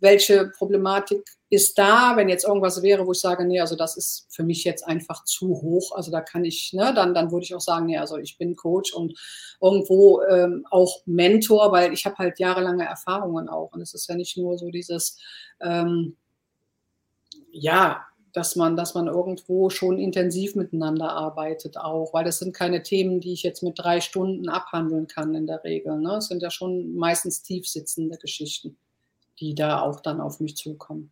Speaker 2: welche Problematik ist da, wenn jetzt irgendwas wäre, wo ich sage, nee, also das ist für mich jetzt einfach zu hoch. Also da kann ich, ne, dann, dann würde ich auch sagen, nee, also ich bin Coach und irgendwo ähm, auch Mentor, weil ich habe halt jahrelange Erfahrungen auch. Und es ist ja nicht nur so dieses, ähm, ja, dass man, dass man irgendwo schon intensiv miteinander arbeitet auch, weil das sind keine Themen, die ich jetzt mit drei Stunden abhandeln kann in der Regel. Ne? Es sind ja schon meistens tiefsitzende Geschichten, die da auch dann auf mich zukommen.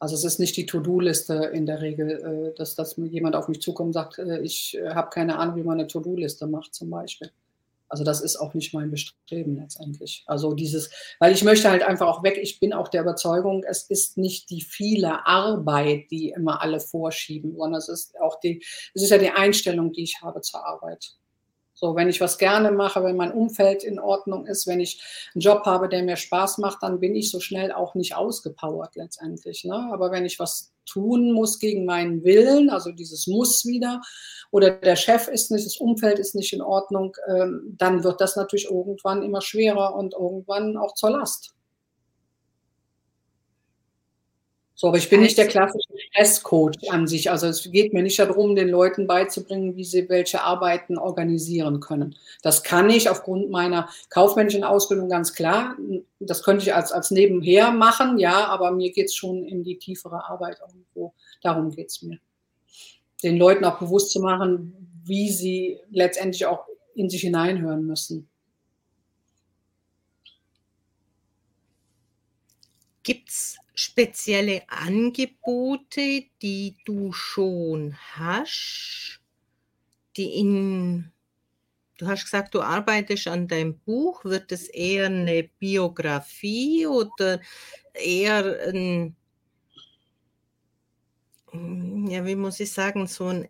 Speaker 2: Also es ist nicht die To-Do-Liste in der Regel, äh, dass, dass jemand auf mich zukommt und sagt, äh, ich äh, habe keine Ahnung, wie man eine To-Do-Liste macht zum Beispiel. Also das ist auch nicht mein Bestreben letztendlich. Also dieses, weil ich möchte halt einfach auch weg. Ich bin auch der Überzeugung, es ist nicht die viele Arbeit, die immer alle vorschieben, sondern es ist auch die, es ist ja die Einstellung, die ich habe zur Arbeit. So, wenn ich was gerne mache, wenn mein Umfeld in Ordnung ist, wenn ich einen Job habe, der mir Spaß macht, dann bin ich so schnell auch nicht ausgepowert letztendlich. Ne? Aber wenn ich was tun muss gegen meinen Willen, also dieses Muss wieder, oder der Chef ist nicht, das Umfeld ist nicht in Ordnung, ähm, dann wird das natürlich irgendwann immer schwerer und irgendwann auch zur Last. So, aber ich bin nicht der klassische Stresscoach an sich. Also es geht mir nicht darum, den Leuten beizubringen, wie sie welche Arbeiten organisieren können. Das kann ich aufgrund meiner kaufmännischen Ausbildung ganz klar. Das könnte ich als, als nebenher machen, ja, aber mir geht es schon in die tiefere Arbeit irgendwo. Darum geht es mir. Den Leuten auch bewusst zu machen, wie sie letztendlich auch in sich hineinhören müssen.
Speaker 1: Gibt es spezielle Angebote, die du schon hast, die in Du hast gesagt, du arbeitest an deinem Buch. Wird es eher eine Biografie oder eher ein, ja, wie muss ich sagen, so ein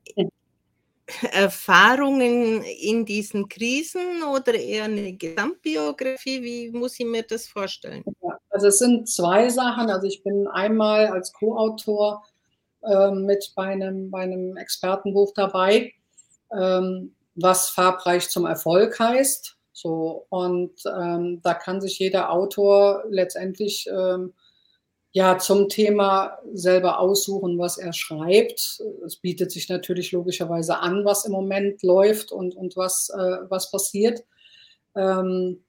Speaker 1: Erfahrungen in diesen Krisen oder eher eine Gesamtbiografie? Wie muss ich mir das vorstellen?
Speaker 2: Also es sind zwei Sachen. Also ich bin einmal als Co-Autor äh, mit bei einem, bei einem Expertenbuch dabei, ähm, was farbreich zum Erfolg heißt. So, und ähm, da kann sich jeder Autor letztendlich ähm, ja, zum Thema selber aussuchen, was er schreibt. Es bietet sich natürlich logischerweise an, was im Moment läuft und, und was, äh, was passiert. Ähm,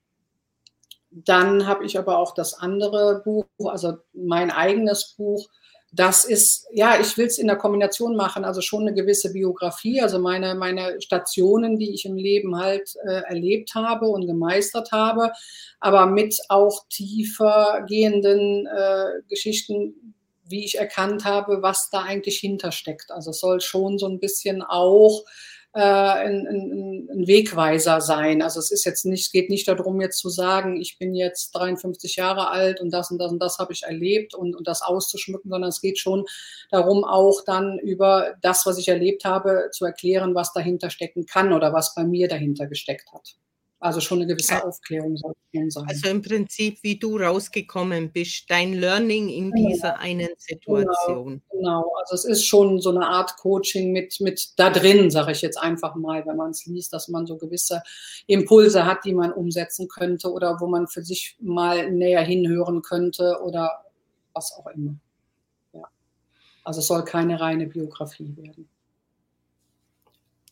Speaker 2: dann habe ich aber auch das andere Buch, also mein eigenes Buch, das ist, ja, ich will es in der Kombination machen, also schon eine gewisse Biografie, also meine, meine Stationen, die ich im Leben halt äh, erlebt habe und gemeistert habe, aber mit auch tiefer gehenden äh, Geschichten, wie ich erkannt habe, was da eigentlich hintersteckt. Also es soll schon so ein bisschen auch äh, ein, ein, ein, Wegweiser sein. Also es ist jetzt nicht, geht nicht darum, jetzt zu sagen, ich bin jetzt 53 Jahre alt und das und das und das habe ich erlebt und, und das auszuschmücken, sondern es geht schon darum, auch dann über das, was ich erlebt habe, zu erklären, was dahinter stecken kann oder was bei mir dahinter gesteckt hat. Also schon eine gewisse Aufklärung soll
Speaker 1: sein. Also im Prinzip, wie du rausgekommen bist, dein Learning in genau. dieser einen Situation.
Speaker 2: Genau, genau, also es ist schon so eine Art Coaching mit, mit da drin, sage ich jetzt einfach mal, wenn man es liest, dass man so gewisse Impulse hat, die man umsetzen könnte oder wo man für sich mal näher hinhören könnte oder was auch immer. Ja. Also es soll keine reine Biografie werden.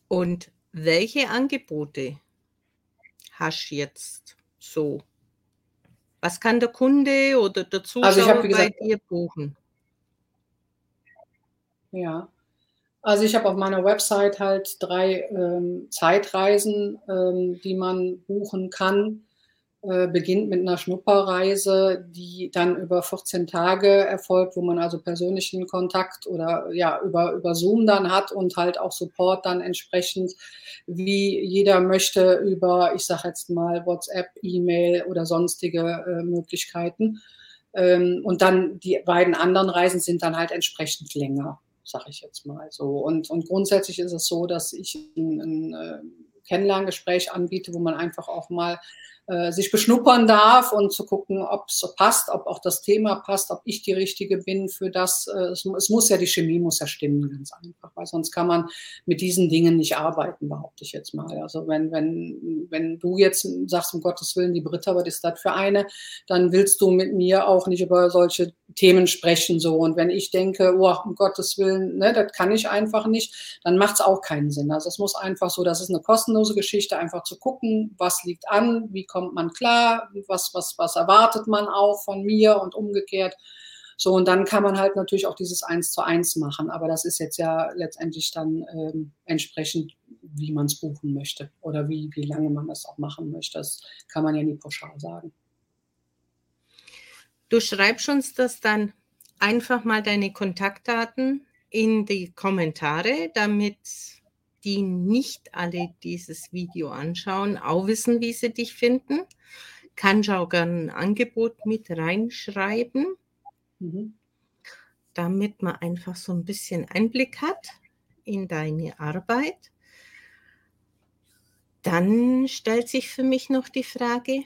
Speaker 1: Und welche Angebote hast jetzt so? Was kann der Kunde oder der Zuschauer also ich gesagt, bei dir buchen?
Speaker 2: Ja, also ich habe auf meiner Website halt drei ähm, Zeitreisen, ähm, die man buchen kann. Äh, beginnt mit einer Schnupperreise, die dann über 14 Tage erfolgt, wo man also persönlichen Kontakt oder ja über, über Zoom dann hat und halt auch Support dann entsprechend, wie jeder möchte, über, ich sage jetzt mal, WhatsApp, E-Mail oder sonstige äh, Möglichkeiten. Ähm, und dann die beiden anderen Reisen sind dann halt entsprechend länger, sage ich jetzt mal so. Und, und grundsätzlich ist es so, dass ich ein, ein äh, Kennenlerngespräch anbiete, wo man einfach auch mal äh, sich beschnuppern darf und zu gucken, ob es passt, ob auch das Thema passt, ob ich die Richtige bin für das. Äh, es, es, muss ja, die Chemie muss ja stimmen, ganz einfach, weil sonst kann man mit diesen Dingen nicht arbeiten, behaupte ich jetzt mal. Also wenn, wenn, wenn du jetzt sagst, um Gottes Willen, die Britta, was ist das für eine, dann willst du mit mir auch nicht über solche Themen sprechen so. Und wenn ich denke, oh, um Gottes Willen, ne, das kann ich einfach nicht, dann macht es auch keinen Sinn. Also es muss einfach so, das ist eine kostenlose Geschichte, einfach zu gucken, was liegt an, wie kommt man klar, was, was, was erwartet man auch von mir und umgekehrt. So, und dann kann man halt natürlich auch dieses Eins zu eins machen. Aber das ist jetzt ja letztendlich dann ähm, entsprechend, wie man es buchen möchte oder wie, wie lange man das auch machen möchte. Das kann man ja nie pauschal sagen.
Speaker 1: Du schreibst uns das dann einfach mal deine Kontaktdaten in die Kommentare, damit die nicht alle dieses Video anschauen, auch wissen, wie sie dich finden. Kannst auch gerne ein Angebot mit reinschreiben, mhm. damit man einfach so ein bisschen Einblick hat in deine Arbeit. Dann stellt sich für mich noch die Frage,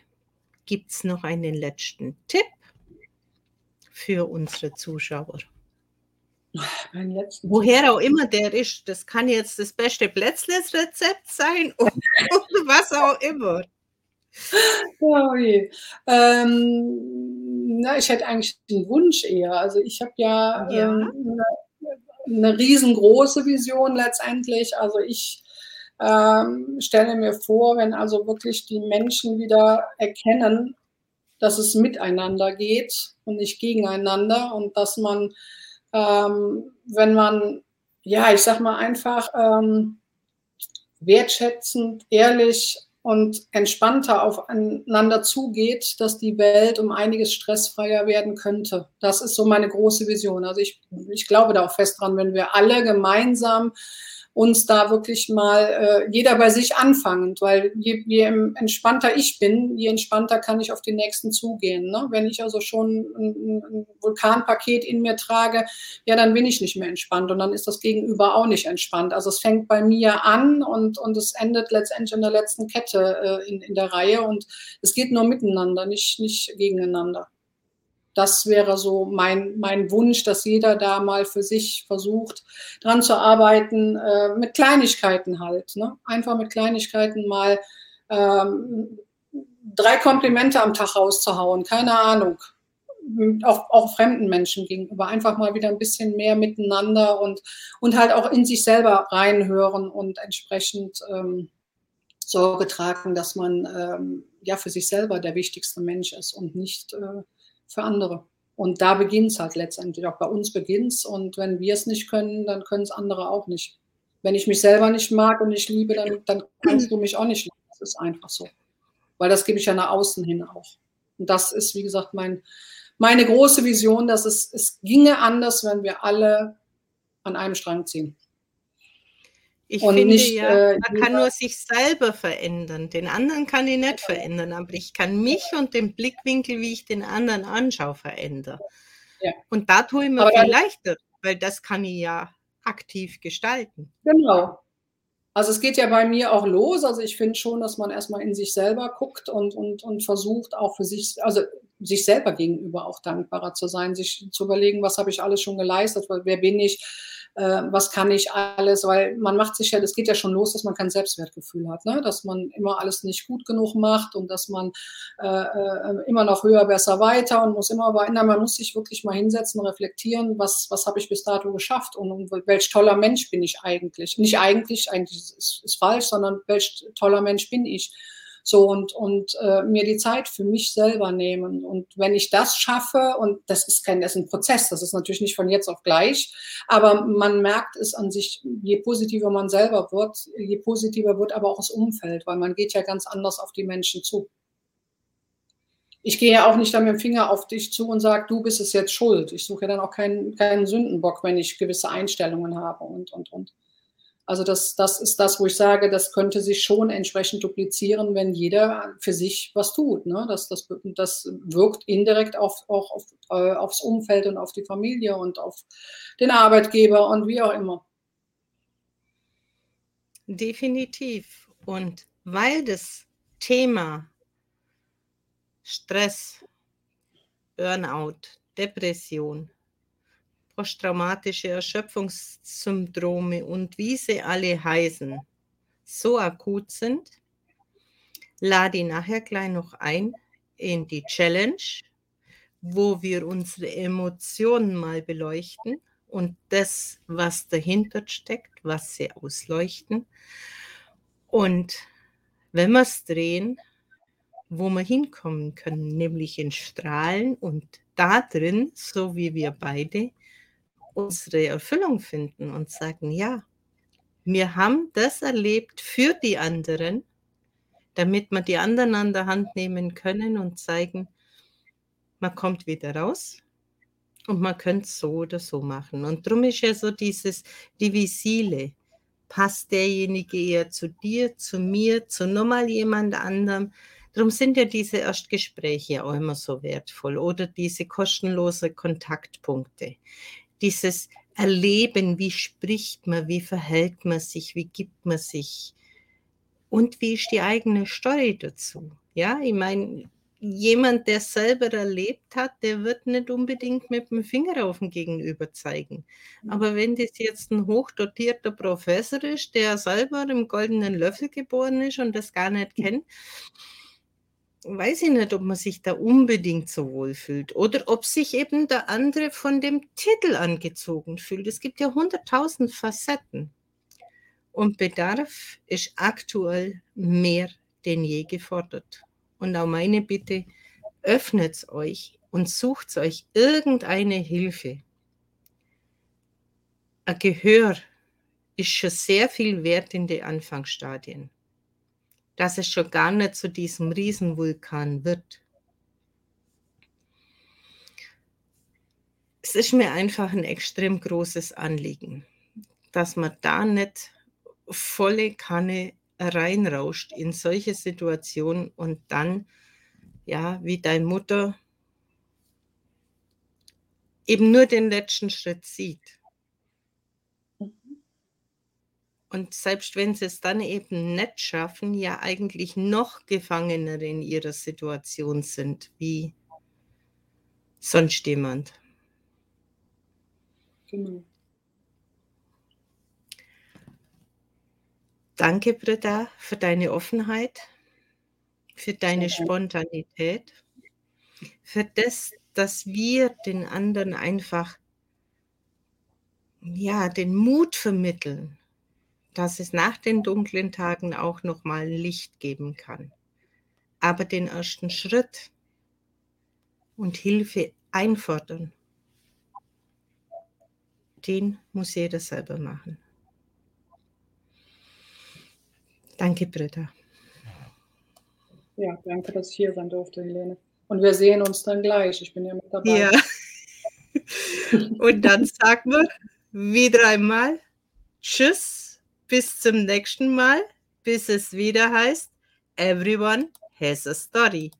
Speaker 1: gibt es noch einen letzten Tipp für unsere Zuschauer? Woher auch immer der ist, das kann jetzt das beste Plätzles-Rezept sein oder was auch immer.
Speaker 2: Oh ähm, na, ich hätte eigentlich den Wunsch eher. Also ich habe ja, ja. Ähm, eine, eine riesengroße Vision letztendlich. Also ich ähm, stelle mir vor, wenn also wirklich die Menschen wieder erkennen, dass es miteinander geht und nicht gegeneinander und dass man, ähm, wenn man, ja, ich sag mal einfach ähm, wertschätzend, ehrlich und entspannter aufeinander zugeht, dass die Welt um einiges stressfreier werden könnte. Das ist so meine große Vision. Also ich, ich glaube da auch fest dran, wenn wir alle gemeinsam uns da wirklich mal äh, jeder bei sich anfangend, weil je, je entspannter ich bin, je entspannter kann ich auf den nächsten zugehen. Ne? Wenn ich also schon ein, ein Vulkanpaket in mir trage, ja, dann bin ich nicht mehr entspannt und dann ist das Gegenüber auch nicht entspannt. Also es fängt bei mir an und, und es endet letztendlich in der letzten Kette äh, in, in der Reihe und es geht nur miteinander, nicht, nicht gegeneinander das wäre so mein, mein Wunsch, dass jeder da mal für sich versucht, dran zu arbeiten, äh, mit Kleinigkeiten halt. Ne? Einfach mit Kleinigkeiten mal ähm, drei Komplimente am Tag rauszuhauen, keine Ahnung. Auch, auch fremden Menschen gegenüber. Einfach mal wieder ein bisschen mehr miteinander und, und halt auch in sich selber reinhören und entsprechend ähm, Sorge tragen, dass man ähm, ja für sich selber der wichtigste Mensch ist und nicht äh, für andere. Und da beginnt es halt letztendlich. Auch bei uns beginnt es. Und wenn wir es nicht können, dann können es andere auch nicht. Wenn ich mich selber nicht mag und nicht liebe, dann, dann kannst du mich auch nicht lieben. Das ist einfach so. Weil das gebe ich ja nach außen hin auch. Und das ist, wie gesagt, mein, meine große Vision, dass es, es ginge anders, wenn wir alle an einem Strang ziehen.
Speaker 1: Ich und finde nicht, ja, äh, man kann nur sich selber verändern. Den anderen kann ich nicht verändern, aber ich kann mich und den Blickwinkel, wie ich den anderen anschaue, verändern. Ja. Und da tue ich mir aber viel leichter, weil das kann ich ja aktiv gestalten.
Speaker 2: Genau. Also es geht ja bei mir auch los. Also ich finde schon, dass man erstmal in sich selber guckt und, und, und versucht auch für sich, also sich selber gegenüber auch dankbarer zu sein, sich zu überlegen, was habe ich alles schon geleistet, wer bin ich, äh, was kann ich alles, weil man macht sich ja, das geht ja schon los, dass man kein Selbstwertgefühl hat, ne? dass man immer alles nicht gut genug macht und dass man äh, äh, immer noch höher, besser, weiter und muss immer weiter, man muss sich wirklich mal hinsetzen, reflektieren, was, was habe ich bis dato geschafft und, und welch toller Mensch bin ich eigentlich. Nicht eigentlich, eigentlich ist, ist falsch, sondern welch toller Mensch bin ich. So und, und äh, mir die Zeit für mich selber nehmen. Und wenn ich das schaffe, und das ist kein, das ist ein Prozess, das ist natürlich nicht von jetzt auf gleich, aber man merkt es an sich, je positiver man selber wird, je positiver wird aber auch das Umfeld, weil man geht ja ganz anders auf die Menschen zu. Ich gehe ja auch nicht dann mit dem Finger auf dich zu und sage, du bist es jetzt schuld. Ich suche ja dann auch keinen, keinen Sündenbock, wenn ich gewisse Einstellungen habe und, und, und. Also das, das ist das, wo ich sage, das könnte sich schon entsprechend duplizieren, wenn jeder für sich was tut. Ne? Das, das, das wirkt indirekt auf, auch auf, äh, aufs Umfeld und auf die Familie und auf den Arbeitgeber und wie auch immer.
Speaker 1: Definitiv. Und weil das Thema Stress, Burnout, Depression, posttraumatische Erschöpfungssyndrome und wie sie alle heißen, so akut sind, lade ich nachher gleich noch ein in die Challenge, wo wir unsere Emotionen mal beleuchten und das, was dahinter steckt, was sie ausleuchten. Und wenn wir es drehen, wo wir hinkommen können, nämlich in Strahlen und da drin, so wie wir beide, unsere Erfüllung finden und sagen, ja, wir haben das erlebt für die anderen, damit wir die anderen an der Hand nehmen können und zeigen, man kommt wieder raus und man könnte so oder so machen. Und darum ist ja so dieses Divisile. Passt derjenige eher zu dir, zu mir, zu nochmal jemand anderem? Darum sind ja diese Erstgespräche auch immer so wertvoll oder diese kostenlose Kontaktpunkte dieses Erleben, wie spricht man, wie verhält man sich, wie gibt man sich und wie ist die eigene Story dazu. Ja, ich meine, jemand, der selber erlebt hat, der wird nicht unbedingt mit dem Finger auf den Gegenüber zeigen. Mhm. Aber wenn das jetzt ein hochdotierter Professor ist, der selber im goldenen Löffel geboren ist und das gar nicht kennt, weiß ich nicht, ob man sich da unbedingt so wohl fühlt oder ob sich eben der andere von dem Titel angezogen fühlt. Es gibt ja hunderttausend Facetten. Und Bedarf ist aktuell mehr denn je gefordert. Und auch meine Bitte, öffnet euch und sucht euch irgendeine Hilfe. Ein Gehör ist schon sehr viel wert in den Anfangsstadien dass es schon gar nicht zu diesem Riesenvulkan wird. Es ist mir einfach ein extrem großes Anliegen, dass man da nicht volle Kanne reinrauscht in solche Situationen und dann, ja, wie deine Mutter eben nur den letzten Schritt sieht. Und selbst wenn sie es dann eben nicht schaffen, ja eigentlich noch gefangener in ihrer Situation sind, wie sonst jemand. Genau. Danke, Britta, für deine Offenheit, für deine Spontanität, für das, dass wir den anderen einfach ja, den Mut vermitteln, dass es nach den dunklen Tagen auch noch mal Licht geben kann. Aber den ersten Schritt und Hilfe einfordern, den muss jeder selber machen. Danke, Britta.
Speaker 2: Ja, danke, dass ich hier sein durfte, Helene. Und wir sehen uns dann gleich. Ich bin ja mit dabei. Ja.
Speaker 1: Und dann sagen wir wieder einmal Tschüss bis zum nächsten Mal, bis es wieder heißt, Everyone has a story.